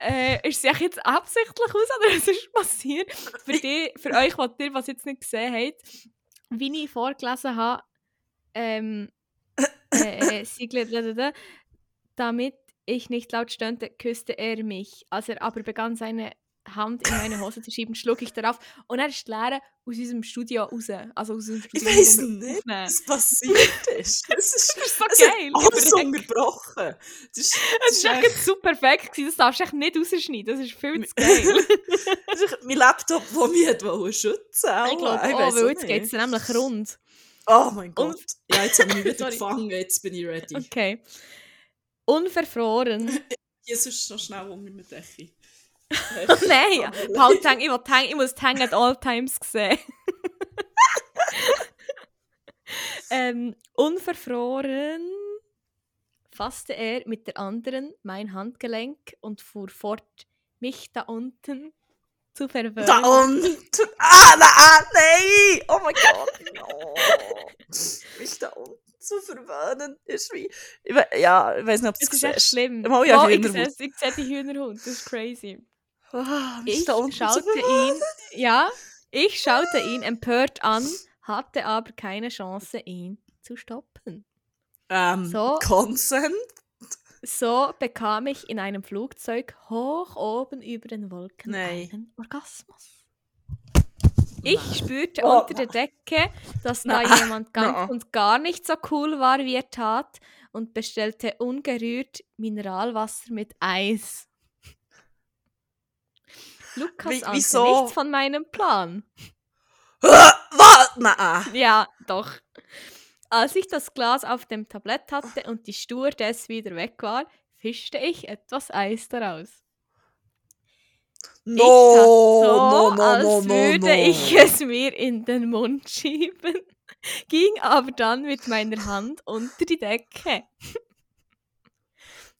äh, ist es jetzt absichtlich aus oder was ist passiert? Für, die, für euch, was ihr was jetzt nicht gesehen habt, wie ich vorgelesen habe, ähm, äh, äh, damit ich nicht laut stöhnte, küsste er mich. Als er aber begann, seine Hand in meine Hose zu schieben, schlug ich darauf und er ist leer aus unserem Studio raus. Also aus unserem Studio ich weiß nicht, was passiert ist. Es *laughs* ist, das ist so es geil. alles unterbrochen. Das ist, das ist echt so perfekt gewesen. Das darfst du echt nicht rausschneiden. Das ist viel zu geil. *laughs* das ist mein Laptop, der mich hat schützen wollte. Ich glaube, oh, weil jetzt geht es nämlich rund. Oh mein Gott. Und, ja, jetzt habe ich mich *laughs* wieder gefangen. Jetzt bin ich ready. Okay. Unverfroren. Jesus, noch schnell um mit Decke. *laughs* Nein, halt hang, ich, hang, ich muss Hang at all times sehen. *laughs* ähm, unverfroren fasste er mit der anderen mein Handgelenk und fuhr fort, mich da unten zu verwöhnen. Da unten! Ah, na, ah, nein! Oh mein Gott! No. mich da unten zu verwöhnen ist wie... Ich ja, ich weiß nicht, ob das, das ist schlimm. Oh, ja, oh, ich sehe seh die Hühnerhund, das ist crazy. Oh, ich schaute ihn, ja, ich schaute ihn empört an, hatte aber keine Chance, ihn zu stoppen. Ähm, so, Consent? So bekam ich in einem Flugzeug hoch oben über den Wolken Nein. einen Orgasmus. Ich spürte oh, unter der Decke, dass da *laughs* jemand ganz und gar nicht so cool war, wie er tat, und bestellte ungerührt Mineralwasser mit Eis. Lukas Wie, wieso? nichts von meinem Plan. Was? Nein. Ja, doch. Als ich das Glas auf dem Tablett hatte und die Stewardess wieder weg war, fischte ich etwas Eis daraus. No, so, no, no, als no, no, würde no. ich es mir in den Mund schieben, *laughs* ging aber dann mit meiner Hand unter die Decke.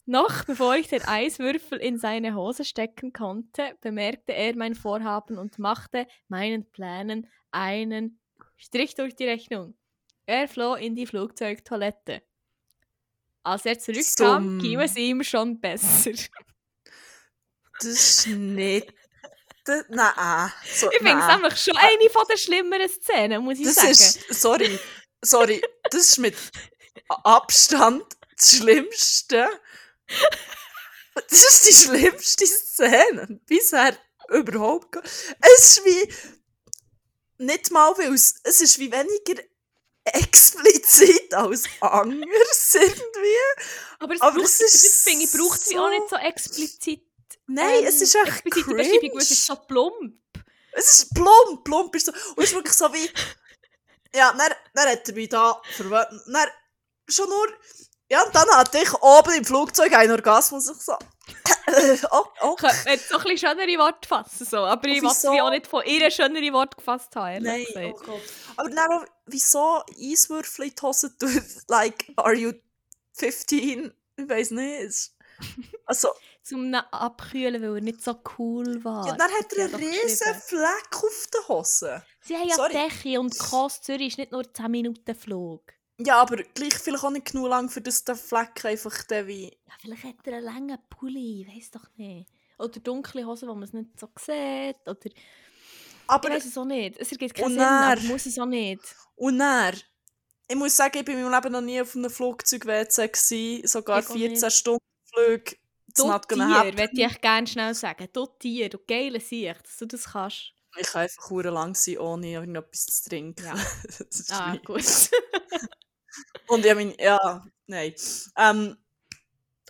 Noch bevor ich den Eiswürfel in seine Hose stecken konnte, bemerkte er mein Vorhaben und machte meinen Plänen einen Strich durch die Rechnung. Er floh in die Flugzeugtoilette. Als er zurückkam, Zum... ging es ihm schon besser. Das ist nicht. Nein. So, ich finde es nämlich schon eine von der schlimmeren Szenen, muss ich das sagen. Ist, sorry, sorry, das ist mit Abstand das Schlimmste, das ist die schlimmste Szene bisher überhaupt. Es ist wie. Nicht mal, weil es, es ist wie weniger explizit als anders *laughs* irgendwie. Aber es, Aber braucht, es ist das finde ich, braucht es so... auch nicht so explizit. Nein, ähm, es ist echt cringe. Es ist so plump. Es ist plump, plump ist so. Und es ist wirklich so wie... Ja, dann, dann hat er mich da verwöhnt. Schon nur ja, und dann hatte ich oben im Flugzeug einen Orgasmus. Ich so, *coughs* oh. Ich könnte noch ein bisschen schönere Worte fassen, so. aber ich wollte auch nicht von ihr schönere Worte gefasst haben. Nein, oh Gott. Aber dann, wieso Eiswürfel in die Hose tun? *laughs* Like, are you 15? Ich weiß nicht. Also, *laughs* Zum Abkühlen, weil er nicht so cool war. Ja, dann hat er einen riesen Fleck auf der Hose. Sie haben ja Decke und Kost Zürich ist nicht nur 10 Minuten Flug. Ja, aber gleich vielleicht auch nicht genug lang, für das der Fleck einfach der wie... Ja, vielleicht hat er einen langen Pulli, weiß doch nicht. Oder dunkle Hosen, wo man es nicht so sieht, oder... Aber, ich weiß es auch nicht. Es ergibt keinen Sinn, aber muss es auch nicht. Und er, ich muss sagen, ich war in meinem Leben noch nie auf einem Flugzeug-WC, sogar 14 Stunden Flug. Du Tier, würde ich gerne schnell sagen. Du Tier, du geile Sicht, dass du das kannst. Ich kann einfach lang sein, ohne irgendetwas zu trinken. Ja. *laughs* ah, gut. *laughs* Und ich meine, ja, nein. Ähm,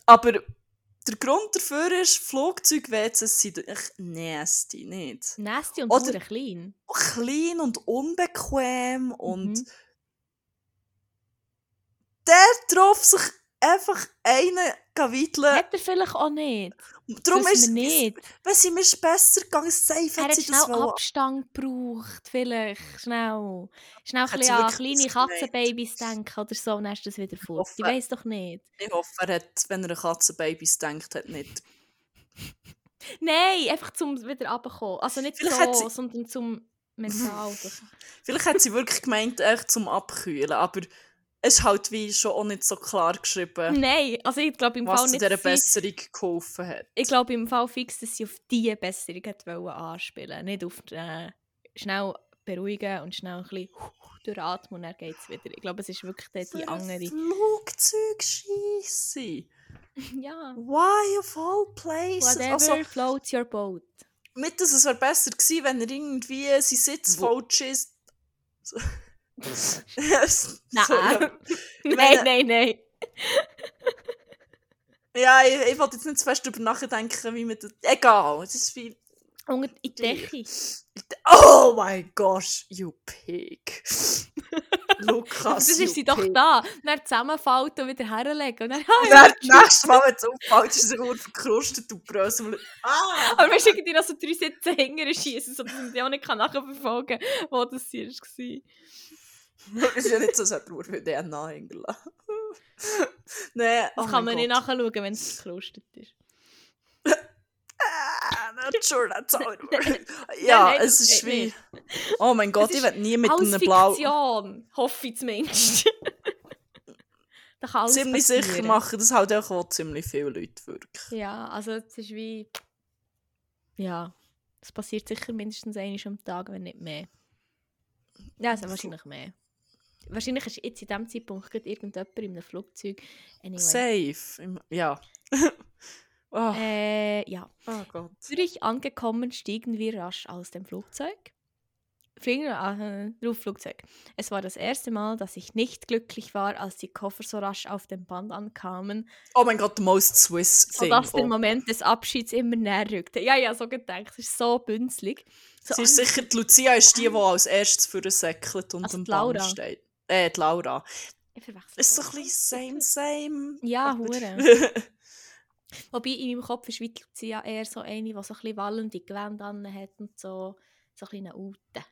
aber der Grund dafür ist, Flugzeug-WCs sind echt nasty, nicht? Nasty und Oder klein. Klein und unbequem und mhm. der drauf sich einfach einen gewidelt. Hat er vielleicht auch nicht. Darum ist nicht. Wenn sie mir besser gegangen, safe er hat sie schnell Abstand gebraucht, vielleicht, schnell. Schnell ein an kleine Katzenbabys denken oder so, dann ist das wieder fort. Ich, ich weiß doch nicht. Ich hoffe, er hat, wenn er an Katzenbabys denkt, hat nicht Nein, einfach zum wieder runterkommen. Also nicht Vielleicht so, sie... sondern zum mental. *laughs* Vielleicht hat sie wirklich gemeint, echt zum Abkühlen, aber es ist halt wie schon auch nicht so klar geschrieben. Nein, also ich glaube im was Fall zu nicht. dieser sie- Besserung geholfen hat. Ich glaube im Fall fix, dass sie auf diese Besserung hat wollen anspielen nicht auf äh, schnell beruhigen und schnell ein bisschen durchatmen und dann geht es wieder. Ich glaube, es ist wirklich die, die andere. Flugzeugscheisse. *laughs* Ja, Why of all places? whatever Also, floats your boat. mit dass es wäre besser gewesen, wenn er irgendwie sein Sitz Wo- falsch ist. *laughs* Sorry. nein, meine- nein, nein. Ja, ich, ich wollte jetzt nicht zu fest darüber nachdenken, wie man das... Egal, es ist. Und in die Decke. Oh mein Gott, you pig. Lukas, Das ist sie doch da. Dann zusammenfalten und wieder herlegen. Und dann, Und dann das nächste Mal, wenn es auffällt, ist es nur verkrustet und brösel. Ah! Aber weißt du, irgendwie noch so drei Sitze hinterher schießen, sodass man die auch nicht nachverfolgen kann, wo das hier war. Es ist ja nicht so, als hätte er für DNA hingelassen. Nein, Das oh kann mein man nicht Gott. nachschauen, wenn es verkrustet ist. Ah, not sure, that's how it works. *laughs* Nein, Ja, nein, es das ist nicht. Oh mein Gott, Es ich will nie mit einem blau... Fiktion, hoffe ich zumindest. *laughs* kann Ziemlich passieren. sicher machen das halt auch, auch ziemlich viele Leute wirklich. Ja, also es ist wie... Ja, es passiert sicher mindestens einmal am Tag, wenn nicht mehr. Ja, also wahrscheinlich mehr. Wahrscheinlich ist jetzt in diesem Zeitpunkt gerade irgendjemand in einem Flugzeug. Anyway. Safe. Im- Ja. *laughs* oh, Äh, ja. oh Gott. Zürich angekommen, stiegen wir rasch aus dem Flugzeug. Fliegen, äh, Rufflugzeug. Es war das erste Mal, dass ich nicht glücklich war, als die Koffer so rasch auf dem Band ankamen, Oh mein Gott, the most Swiss thing. sodass der Oh. Moment des Abschieds immer näher rückte. Ja, ja, so gedacht. Es ist so bünzlig. So Sie ist sicher, die Lucia ist die, die als erstes für den säckelt und Also am. Band steht. Äh, die Laura. Ich verwechsel Ist so ein *laughs* bisschen same, same. Ja, hure. *laughs* Wobei in meinem Kopf ist Lucia eher so eine, die so ein bisschen wallende Gewände an hat und so, so ein bisschen eine Ute.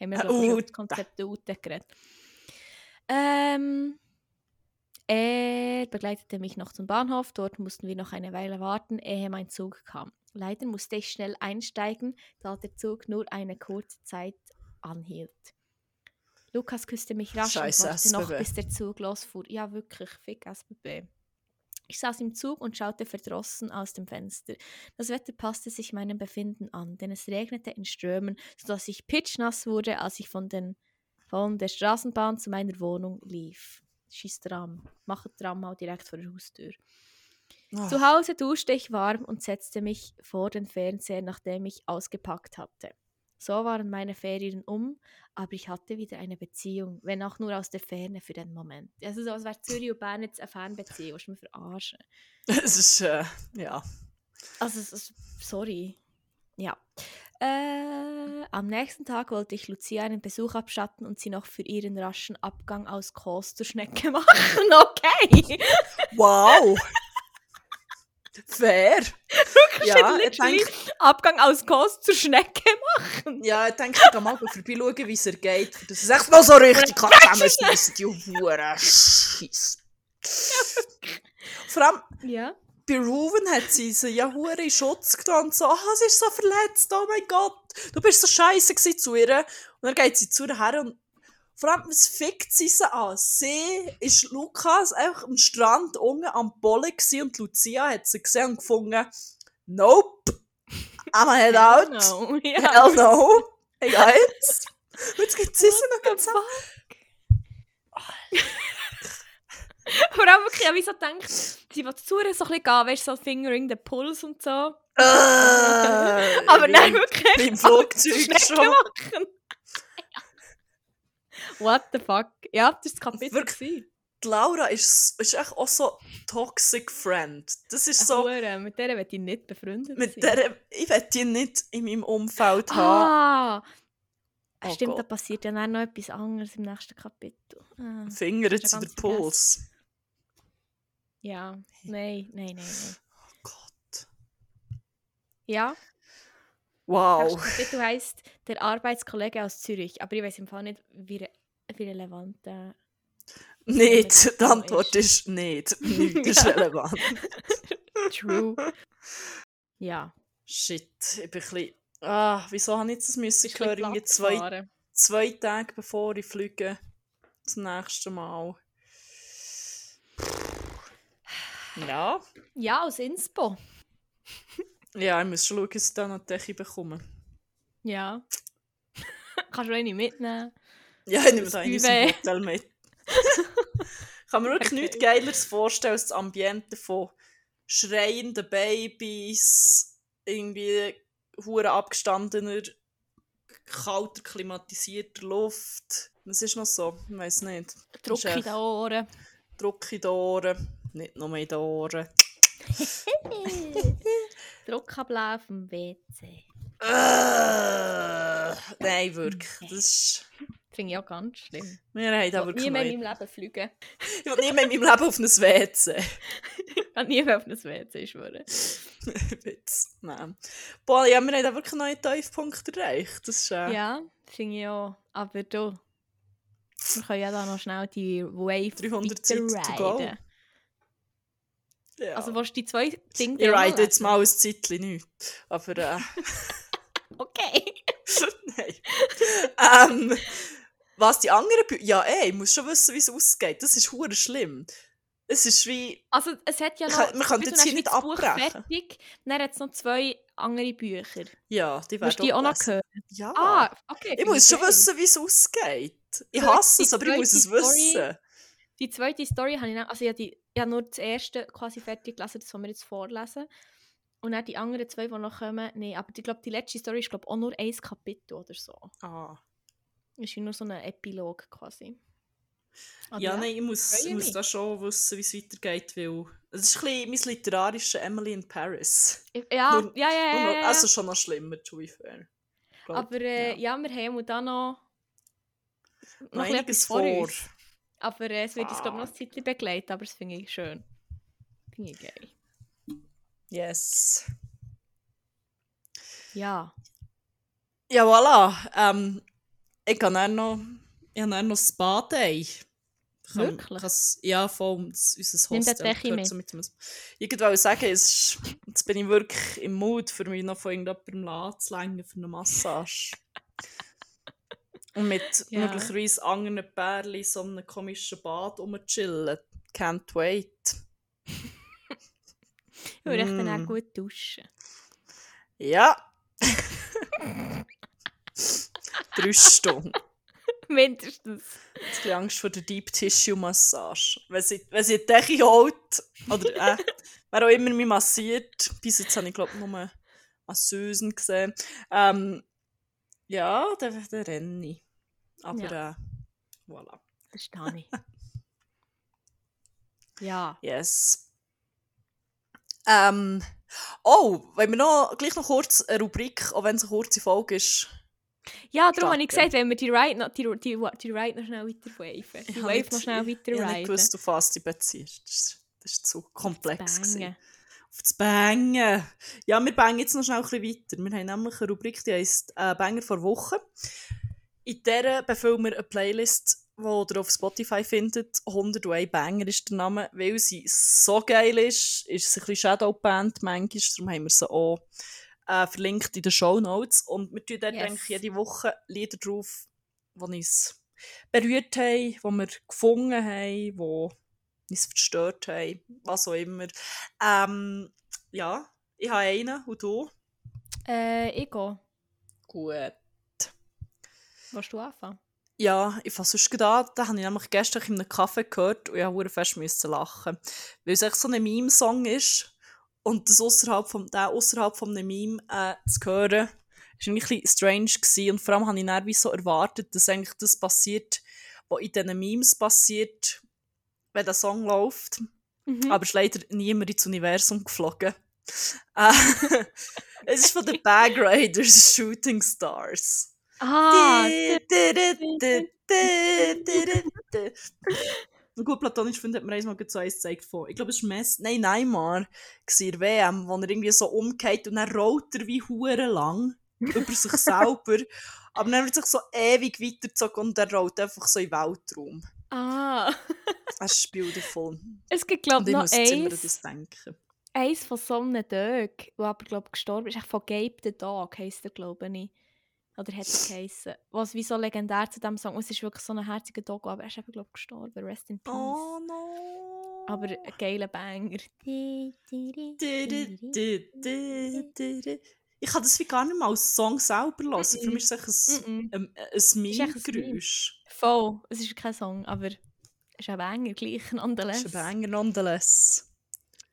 Haben wir Eine glaub ich, über das Konzept der Ute geredet. Ähm, er begleitete mich noch zum Bahnhof. Dort mussten wir noch eine Weile warten, ehe mein Zug kam. Leider musste ich schnell einsteigen, da der Zug nur eine kurze Zeit anhielt. Lukas küsste mich rasch Scheiß und wartete noch, bis der Zug losfuhr. Ja, wirklich, fick SBB. Ich saß im Zug und schaute verdrossen aus dem Fenster. Das Wetter passte sich meinem Befinden an, denn es regnete in Strömen, sodass ich pitschnass wurde, als ich von, den, von der Straßenbahn zu meiner Wohnung lief. Schieß Tram. Mache Tram mal direkt vor der Haustür. Oh. Zu Hause duschte ich warm und setzte mich vor den Fernseher, nachdem ich ausgepackt hatte. So waren meine Ferien um, aber ich hatte wieder eine Beziehung, wenn auch nur aus der Ferne für den Moment. Also so, als wäre Zürich und Bern jetzt eine Fernbeziehung, was mich verarschen. *laughs* Es ist, äh, ja. Also, es ist, sorry. Ja. Äh, am nächsten Tag wollte ich Lucia einen Besuch abstatten und sie noch für ihren raschen Abgang aus Kos zur Schnecke *laughs* machen. Okay. Wow! Fair! ja, ich denke, Abgang aus Kos zur Schnecke machen. ja, ich denke, ich kann mal vorbeischauen, wie es ihr geht. Das ist echt noch so richtig kann zusammenschmeißen, die Huren Scheiße. Vor allem, Ja. bei Ruven hat sie sie ja hure in Schutz getan und so, ah, sie ist so verletzt, oh mein Gott, du bist so scheiße zu ihr. Und dann geht sie zu ihr her und vor allem, was fickt sie sie an? Sie ist Lukas einfach am Strand unten am Bollen und Lucia hat sie gesehen und gefunden, nope, I'm a head out, No. *laughs* Hell no, hey guys. Und *laughs* jetzt sie sie noch ganz. *laughs* Vor allem wirklich, ich habe so gedacht, sie will zu so ein bisschen gehen, weißt du, so Fingering the Puls und so. Äh, Aber wie nein, wirklich. wie im Flugzeug schon. machen. What the fuck? Ja, das war das Kapitel. Wirklich? die Laura ist, ist echt auch so toxic friend. Das ist so, Hure, mit der will ich nicht befreundet mit sein. der, ich will die nicht in meinem Umfeld haben. Ah! Oh Stimmt, da Gott. passiert ja dann noch etwas anderes im nächsten Kapitel. Ah. Finger jetzt in der Puls. Ja, nein, nein, nein, nein. Oh Gott. Ja, Wow. das Kapitel heisst «Der Arbeitskollege aus Zürich», aber ich weiß im Fall nicht, wie, wie relevant Nicht. Die Antwort ist. ist nicht. *laughs* Nichts ist relevant. *laughs* True. ja. Shit, ich bin ein bisschen... Ah, wieso habe ich jetzt das müssen hören? Zwei, zwei Tage bevor ich fliege. Das nächste Mal. Ja. Ja, aus Inspo. ja, ich muss schon schauen, dass ich da noch Decke bekomme. Ja. *laughs* Kannst du eine mitnehmen? Ja, ich nehme da eine im Hotel mit. ich *laughs* kann mir wirklich okay. nichts Geileres vorstellen als das Ambiente von schreienden Babys, irgendwie hure abgestandener, kalter, klimatisierter Luft. Was ist noch so? Ich weiß nicht. Druck in den Ohren. Druck in den Ohren. Nicht nur in den Ohren. *laughs* Druckablauf auf dem WC. Uh, nein, wirklich. Das ist... Finde ich auch ganz schlimm. Wir haben aber nie mehr in meinem Leben fliegen. ich will nie mehr in meinem Leben auf ein WC. ich will nie mehr auf ein WC schwören. *laughs* Witz. Nein. Boah, ja, wir haben wirklich neuen Tiefpunkt erreicht. Das ist, äh... Ja, finde ich auch. Aber du, wir können ja da noch schnell die Wave 300 Zeit to go. Ja. Also, was die zwei Dinge Ich ride jetzt mal ein Zeitchen nicht. Aber, äh... *laughs* okay. *laughs* Nein. ähm, was die anderen Bücher... Ja, ey, ich muss schon wissen, wie es ausgeht. Das ist hure schlimm. Es ist wie... Also, es hat ja noch... Kann, man kann jetzt hier nicht abbrechen. Fertig, dann hat es noch zwei andere Bücher. Ja, die werden die auch noch hören? Ja. Ah, okay. Ich muss schon wissen, wie es ausgeht. Ich hasse es, aber ich muss es wissen. Die zweite Story habe ich dann, also ich habe, die, ich habe nur das erste quasi fertig gelesen, das wir jetzt vorlesen. Und dann die anderen zwei, die noch kommen, nee, aber ich glaube, die letzte Story ist glaube auch nur ein Kapitel oder so. Ah. Ist nur so ein Epilog quasi. Aber ja, ja, nein, ich muss, muss da schon wissen, wie es weitergeht, weil es ist ein bisschen mein literarisches Emily in Paris. Ja, nur, ja, ja, ja, ja, Also schon noch schlimmer, to be fair. Glaub, aber äh, ja. ja. wir haben da noch, noch, noch einiges vor. vor. Aber äh, es wird uns, glaube ich, noch ein Zeit begleiten, aber das finde ich schön. Finde ich geil. Yes. Ja. Ja, voilà. Ähm, ich habe dann noch, ich habe noch das Bad-Day. Wirklich? ja, von unser Hostel. Mit. So mit ich wollte sagen, es ist, jetzt bin ich wirklich im Mut, für mich noch von irgendjemandem anzulängen für eine Massage. Und mit *laughs* ja. möglicherweise anderen Pärchen in so einem komischen Bad rumchillen. Can't wait. ich würde mm. dann auch gut duschen. Ja. *laughs* Drei Stunden. *laughs* Mindestens. Jetzt habe Angst vor der Deep Tissue Massage. Wenn sie, wenn sie die Decke holt, oder äh, wer auch immer mich massiert, bis jetzt habe ich glaube ich nur Masseusen gesehen, ähm, ja, dann, dann renne ich. Aber ja. äh, voilà. Verstehe ich. *laughs* ja. Yes. Ähm, oh, wenn wir noch, gleich noch kurz eine Rubrik, auch wenn es eine kurze Folge ist. Ja, darum habe ich gesagt, wenn wir die Ride noch, die, die, die Ride noch schnell weiter waven. Die Wave noch schnell weiter. Ich habe nicht gewusst, auf was du beziehst. Das, das ist zu komplex. Auf das, Bangen. Ja, wir bangen jetzt noch schnell ein bisschen weiter. Wir haben nämlich eine Rubrik, die heisst äh, Banger vor Woche. In der befüllen wir eine Playlist die ihr auf Spotify findet. 101 Banger ist der Name, weil sie so geil ist. Ist sie ein bisschen Shadowband manchmal, darum haben wir sie auch äh, verlinkt in den Show Notes. Und wir tun dort yes. eigentlich jede Woche Lieder drauf, die uns berührt haben, die wir gefunden haben, die uns verstört haben, was auch immer. Ähm, ja, ich habe einen und du? Äh, ich gehe. Gut. Willst du anfangen? Ja, ich fange sonst an. Da habe ich nämlich gestern in einem Kaffee gehört und ich musste fest lachen. Weil es echt so ein Meme-Song ist und das außerhalb vom, der außerhalb von einem Meme äh, zu hören, war ein bisschen strange gewesen. und vor allem habe ich wie so erwartet, dass eigentlich das passiert, was in diesen Memes passiert, wenn der Song läuft. Mhm. Aber es ist leider niemand ins Universum geflogen. Äh, es ist von den Bag Raiders Shooting Stars. Ah! Gut, platonisch finde hat mir einmal so eins gezeigt von. Ich glaube, es war Mess. Nein, Neymar. War WM, wo er irgendwie so umgeht und dann rollt er wie Huren lang über sich selber. Aber dann wird sich so ewig weitergezogen und er rollt einfach so in den Weltraum. Ah. das ist beautiful. Es gibt, glaube ich, noch eins. das denken. eins von so einem Dog, der aber, glaube ich, gestorben ist. Von Gabe the Dog heisst er, glaube ich. Oder hat er geheissen. Was wie so legendär zu diesem Song. Es ist wirklich so ein herziger Dog, aber er ist eben, glaube ich, gestorben. Rest in Peace. Oh no. Aber ein geiler Banger. Ich kann das wie gar nicht mal als Song selber hören. Für mich ist es ein, Mm-mm. ein, ein Meme-Geräusch. Voll. Es ist kein Song, aber es ist ein Banger gleich, nonetheless. ist ein Banger nonetheless.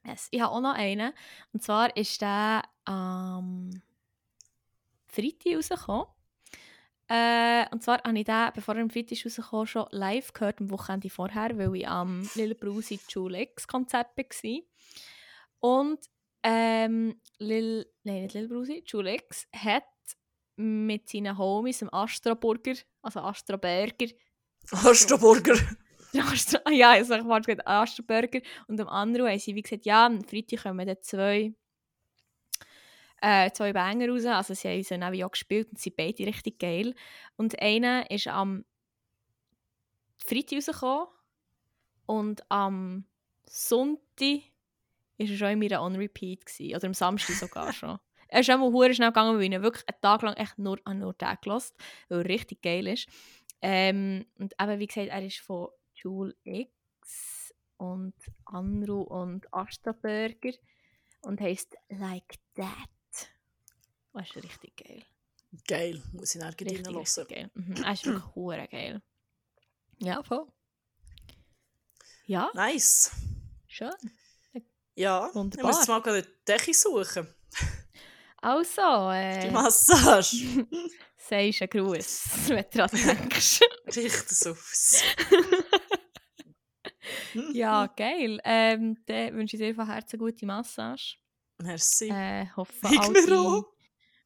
Yes. Ich habe auch noch einen. Und zwar ist der am Freitag rausgekommen. Äh, und zwar habe ich den, bevor er am Freitag rausgekommen, schon live gehört, am Wochenende vorher, weil ich am Lil Brusi Jule X Konzert war. Und ähm, Lil, nein, nicht Lil Brusi, Jule X hat mit seinen Homies, dem Astra Burger, also Astra Burger, Astroburger. *laughs* Astra, ah ja, ich sag mal, gesagt, Astra Burger und dem anderen haben sie wie gesagt, ja, am Freitag kommen dann zwei, äh, zwei Banger raus, also sie haben sie dann auch gespielt und sie beide richtig geil. Und einer ist am Freitag rausgekommen und am Sonntag ist er schon in meiner On-Repeat gewesen, oder am Samstag sogar *laughs* schon. Er ist einmal hure schnell gegangen, weil ich wirklich einen Tag lang echt nur an nur den gehört, weil er richtig geil ist. Ähm, und eben, wie gesagt, er ist von Jule X und Anru und Asta Burger und heisst Like That. Das ist richtig geil. Geil, muss ich nachher Richtig, richtig geil. Mhm. Er ist wirklich *clears throat* hure geil. Ja, voll. Ja, Nice. schön. Ja, Wunderbar. ich muss jetzt mal gerade Decke suchen. Also, Die äh, Massage. sagst einen Gruß, wenn du daran denkst. Riecht es aus. *laughs* ja, geil. Ähm, dann wünsche ich dir von Herzen gute Massage. Merci. Äh, hoffe, all die,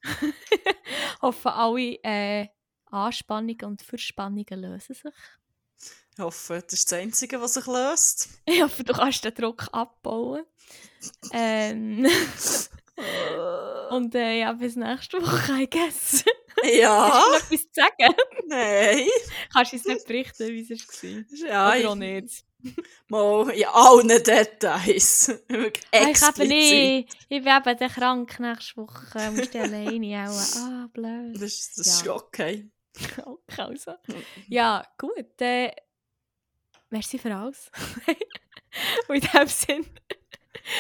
auch. *laughs* hoffe, alle äh, Anspannungen und Verspannungen lösen sich. Ich hoffe, das ist das Einzige, was sich löst. *laughs* Ich hoffe, du kannst den Druck abbauen. ähm, *laughs* und äh, ja, bis nächste Woche, I guess. Ja, Hast du noch etwas zu sagen? nein. Kannst du uns nicht berichten, wie es war? Ja, Oder auch ich, nicht? Mal in allen Details. Wirklich Ah, ich eben dann krank nächste Woche. Musst du alleine auch. Ah, blöd. Das, ist- das ist Ja. okay. Okay, also. Ja, gut. Äh, merci für alles. *laughs* Und in dem Sinn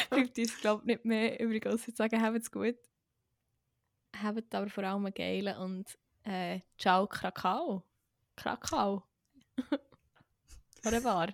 bleibt uns, glaube ich, nicht mehr übrig, als zu sagen, habt's gut. Habt aber vor allem einen geilen und äh, ciao Krakau. Krakau. *laughs* Oder wahr?